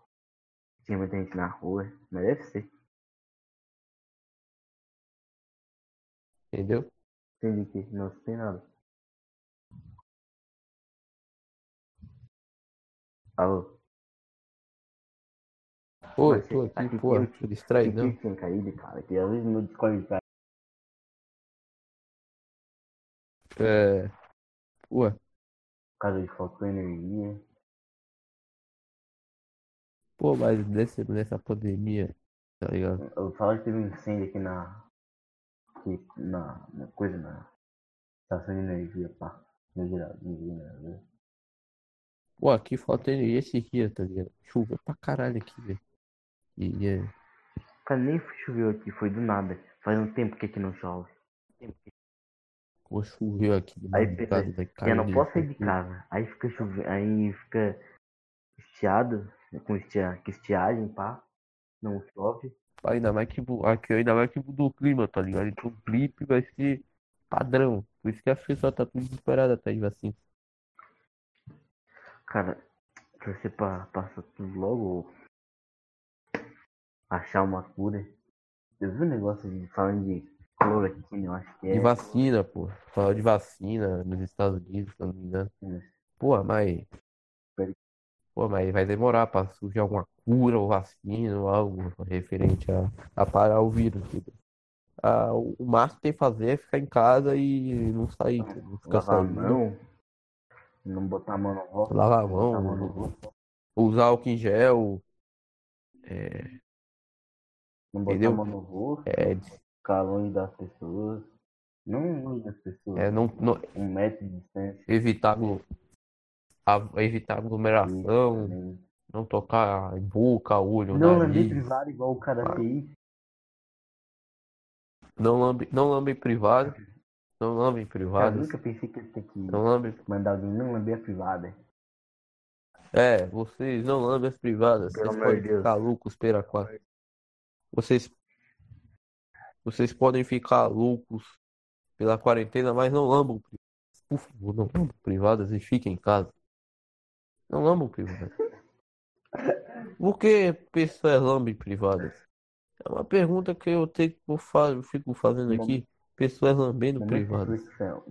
Tinha muita gente na rua, mas deve ser. Entendeu? Entendi que não tem nada. Alô? Pô, Mas tô aqui pô, tô distraído. Fiquei sem caída, cara, que às vezes no Discord cai. É. Pô, Por causa de faltou energia. pô, mas nesse, nessa pandemia, tá ligado? Eu falo que teve um incêndio aqui na. Aqui na, na coisa, na estação de energia, pá. No geral, ninguém, né? Pô, aqui falta energia esse dia, tá ligado? Chuva pra caralho aqui, velho. E é. Cara, nem choveu aqui, foi do nada. Faz um tempo que aqui não chove. Pô, choveu aqui Aí pensa. Eu não posso sair de casa. Aí fica chovendo, aí fica estiado, com estia, com estiagem, pá. Não chove. Ainda mais que aqui ainda mais que mudou o clima, tá ligado? Então o clipe vai ser padrão. Por isso que as pessoas tá tudo desesperada atrás de vacina. Cara, torcer pra passar tudo logo achar uma cura. Eu vi um negócio de falando de cloroquina, eu acho que De é. vacina, pô. Falar de vacina nos Estados Unidos, se eu não me engano. Hum. Pô, mas. Pô, mas vai demorar pra surgir alguma cura ou vacina ou algo referente a, a parar o vírus, entendeu? Ah, o máximo que tem que fazer é ficar em casa e não sair, entendeu? não ficar Lavar a saindo. mão, não botar a mão no rosto, Lavar a botar a mão no mão, usar álcool em gel. É, não botar Entendeu? a mão no rosto, é, ficar longe das pessoas. Não longe das pessoas, é não, não, um metro de distância. evitar, a- evitar aglomeração, também. não tocar em boca, olho, Não lamber nariz. privado igual o cara fez. Não lambe, não lambe privado. Não lambe Cara, eu privado. nunca pensei que ia ter que Não lambe. mandar alguém não lamber a privada. É, vocês não lambem as privadas. Pelo Vocês amor de podem Deus. ficar loucos pela quatro. Vocês, vocês podem ficar loucos pela quarentena, mas não lambam. Por favor, não lambam privadas e fiquem em casa. Não lambam privadas. Por que pessoas lambem privadas? É uma pergunta que eu tenho eu fico fazendo aqui. Pessoas lambendo Momento privadas. reflexão.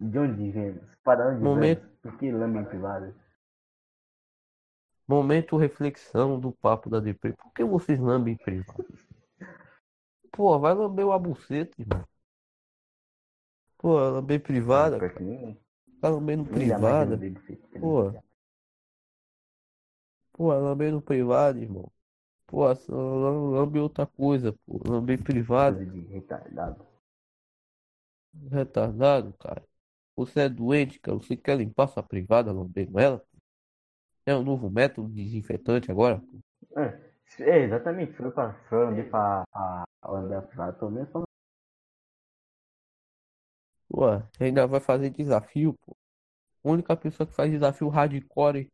De onde vivemos? Para onde Momento-? Por que lambem privada? Momento reflexão do papo da Depre. Por que vocês lambem privado? Pô, vai lamber o abucete, irmão. Pô, lamber privada. Tá lambendo privada. Pô. Pô, lamber no privado, irmão. Pô, lambe outra coisa, pô. Lamber privado. De retardado. Retardado, cara. Você é doente, cara. Você quer limpar sua privada lambendo ela? É um novo método desinfetante agora? pô. É, é, exatamente. For pra, lamber pra, pra privada, pelo menos só Pô, ainda vai fazer desafio, pô. A única pessoa que faz desafio hardcore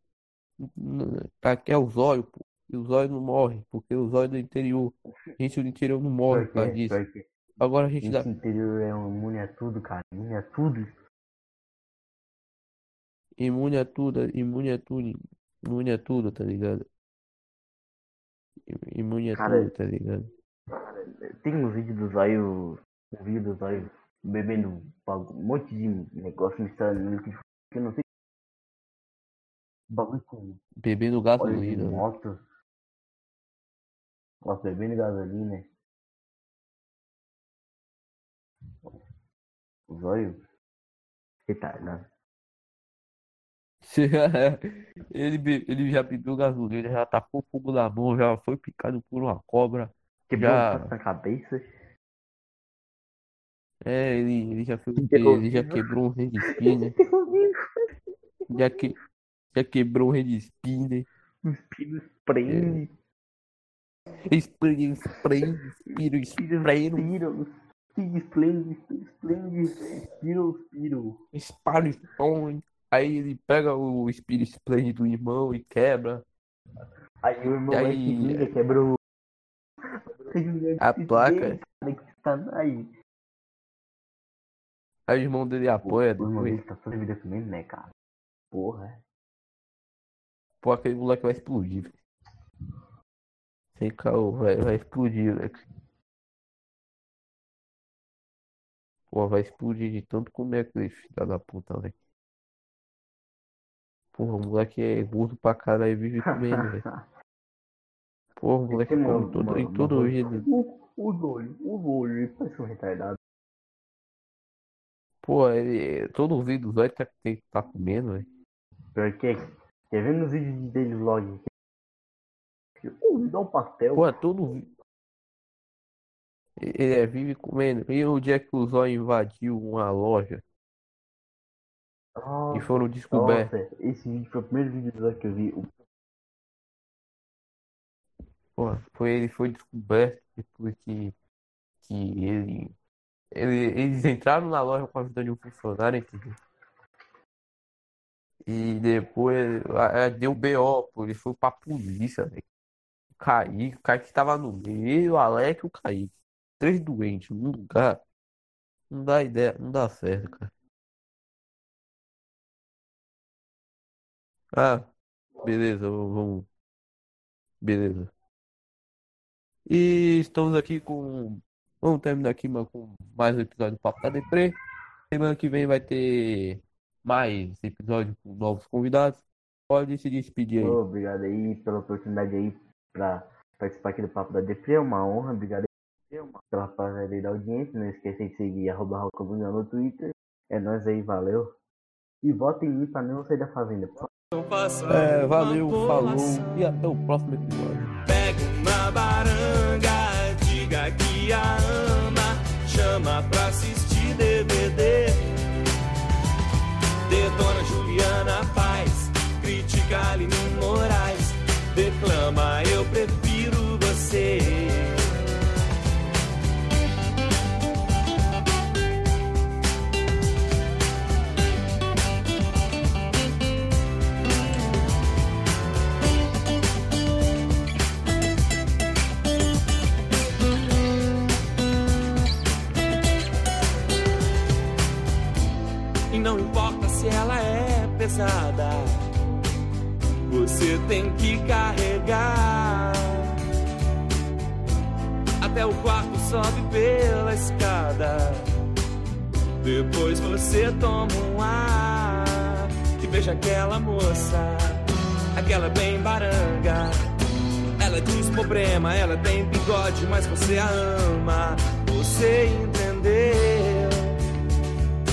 n- aqui é o Zóio, pô. E o Zóio não morre, porque o Zóio é do interior. A gente do interior não morre por causa disso. Agora a gente dá. esse interior é imune a tudo, cara. Imune a tudo. Imune a tudo, imune a tudo, imune a tudo, tá ligado? Imune a Cara, tudo, tá ligado? Tem um vídeo do Zóio. Um vídeo do Zóio bebendo um monte de negócio misturado no liquidificador, que eu não sei. Bagulho com Bebendo de gasolina. né? moto. Nossa, bebendo gasolina. O Zóio. Retardado. Ele, ele já bebeu gasolina, já tacou fogo na mão, já foi picado por uma cobra. Quebrou Já. na cabeça. É, ele, ele já? Enterrou Ele já quebrou um spinner. Já, que, já quebrou rede spinner. Os pinos prende. Spinner, spray, spiro, spray, Spiro. Splend. Splend. Spiro. Spiro. Sparo Stone. Aí ele pega o Spirit Splend do irmão e quebra Aí o irmão E aí- que liga, quebrou. a placa. Aí, Aí o irmão dele apoia o irmão dele tá com ele, né, cara? Porra. Pô, aquele moleque vai explodir. Sem caô, vai, vai explodir, moleque. Pô, vai explodir de tanto comer aquele filho da puta, velho. Porra, o moleque é gordo pra caralho e vive comendo, velho. Porra, o moleque come todo, uma todo voz- dia. O, o olho, o olho, ele parece um retardado. Pô, ele, todo vídeo do Zóio tá, tem que tá comendo, velho. Pior que, quer ver nos vídeos dele vlog? Uh, me dá um pastel. Pô, é todo Ele é, vive comendo. E o dia que o Zóio invadiu uma loja e Nossa, foram descobertos. nossa, esse vídeo foi o primeiro vídeo do vlog que eu vi. O- Pô, foi, ele foi descoberto depois que, que ele, ele- Eles entraram na loja com a ajuda de um funcionário, entendeu? E depois deu BO, pô, ele foi pra polícia, velho. O Kaique, o tava no meio, o Alec e o Kaique. Três doentes num lugar. Não dá ideia, não dá certo, cara. Ah, beleza, vamos. Beleza. E estamos aqui com. Vamos terminar aqui mano, com mais um episódio do Papo da Deprê. Semana que vem vai ter mais episódio com novos convidados. Pode se despedir aí. Obrigado aí pela oportunidade aí pra participar aqui do Papo da Depre. É uma honra. Obrigado aí pela aí da audiência. Não esqueça de seguir arroba no Twitter. É nóis aí, valeu. E votem em mim pra não sair da fazenda. É, valeu, falou e até o próximo episódio. Pega uma baranga, diga que a ama, chama pra assistir DVD. Aline Moraes, declama eu prefiro você. E não importa se ela é pesada, você tem que carregar. Até o quarto sobe pela escada. Depois você toma um ar e veja aquela moça, aquela é bem baranga. Ela diz problema, ela tem bigode, mas você a ama. Você entendeu?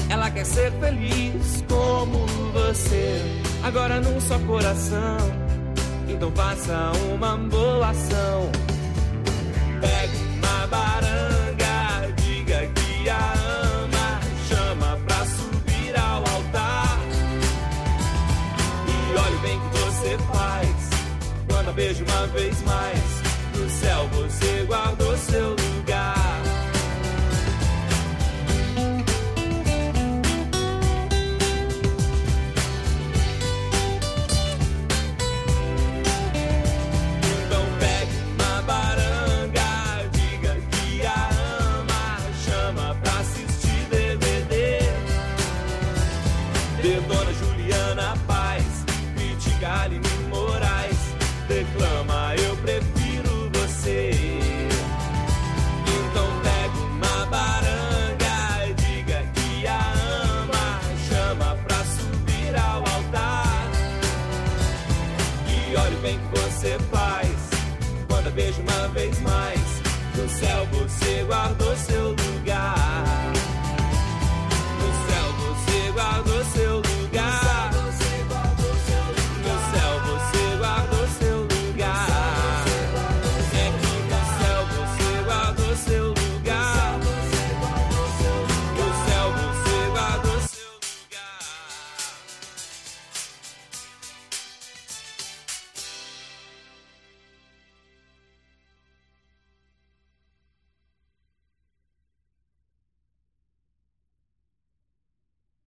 Ela quer ser feliz como você. Agora num só coração. Então faça uma boa ação. Pegue uma baranga, diga que a ama. Chama pra subir ao altar. E olhe bem que você faz. Quando a beijo uma vez mais. No céu você guardou seu Céu você guardou seu lugar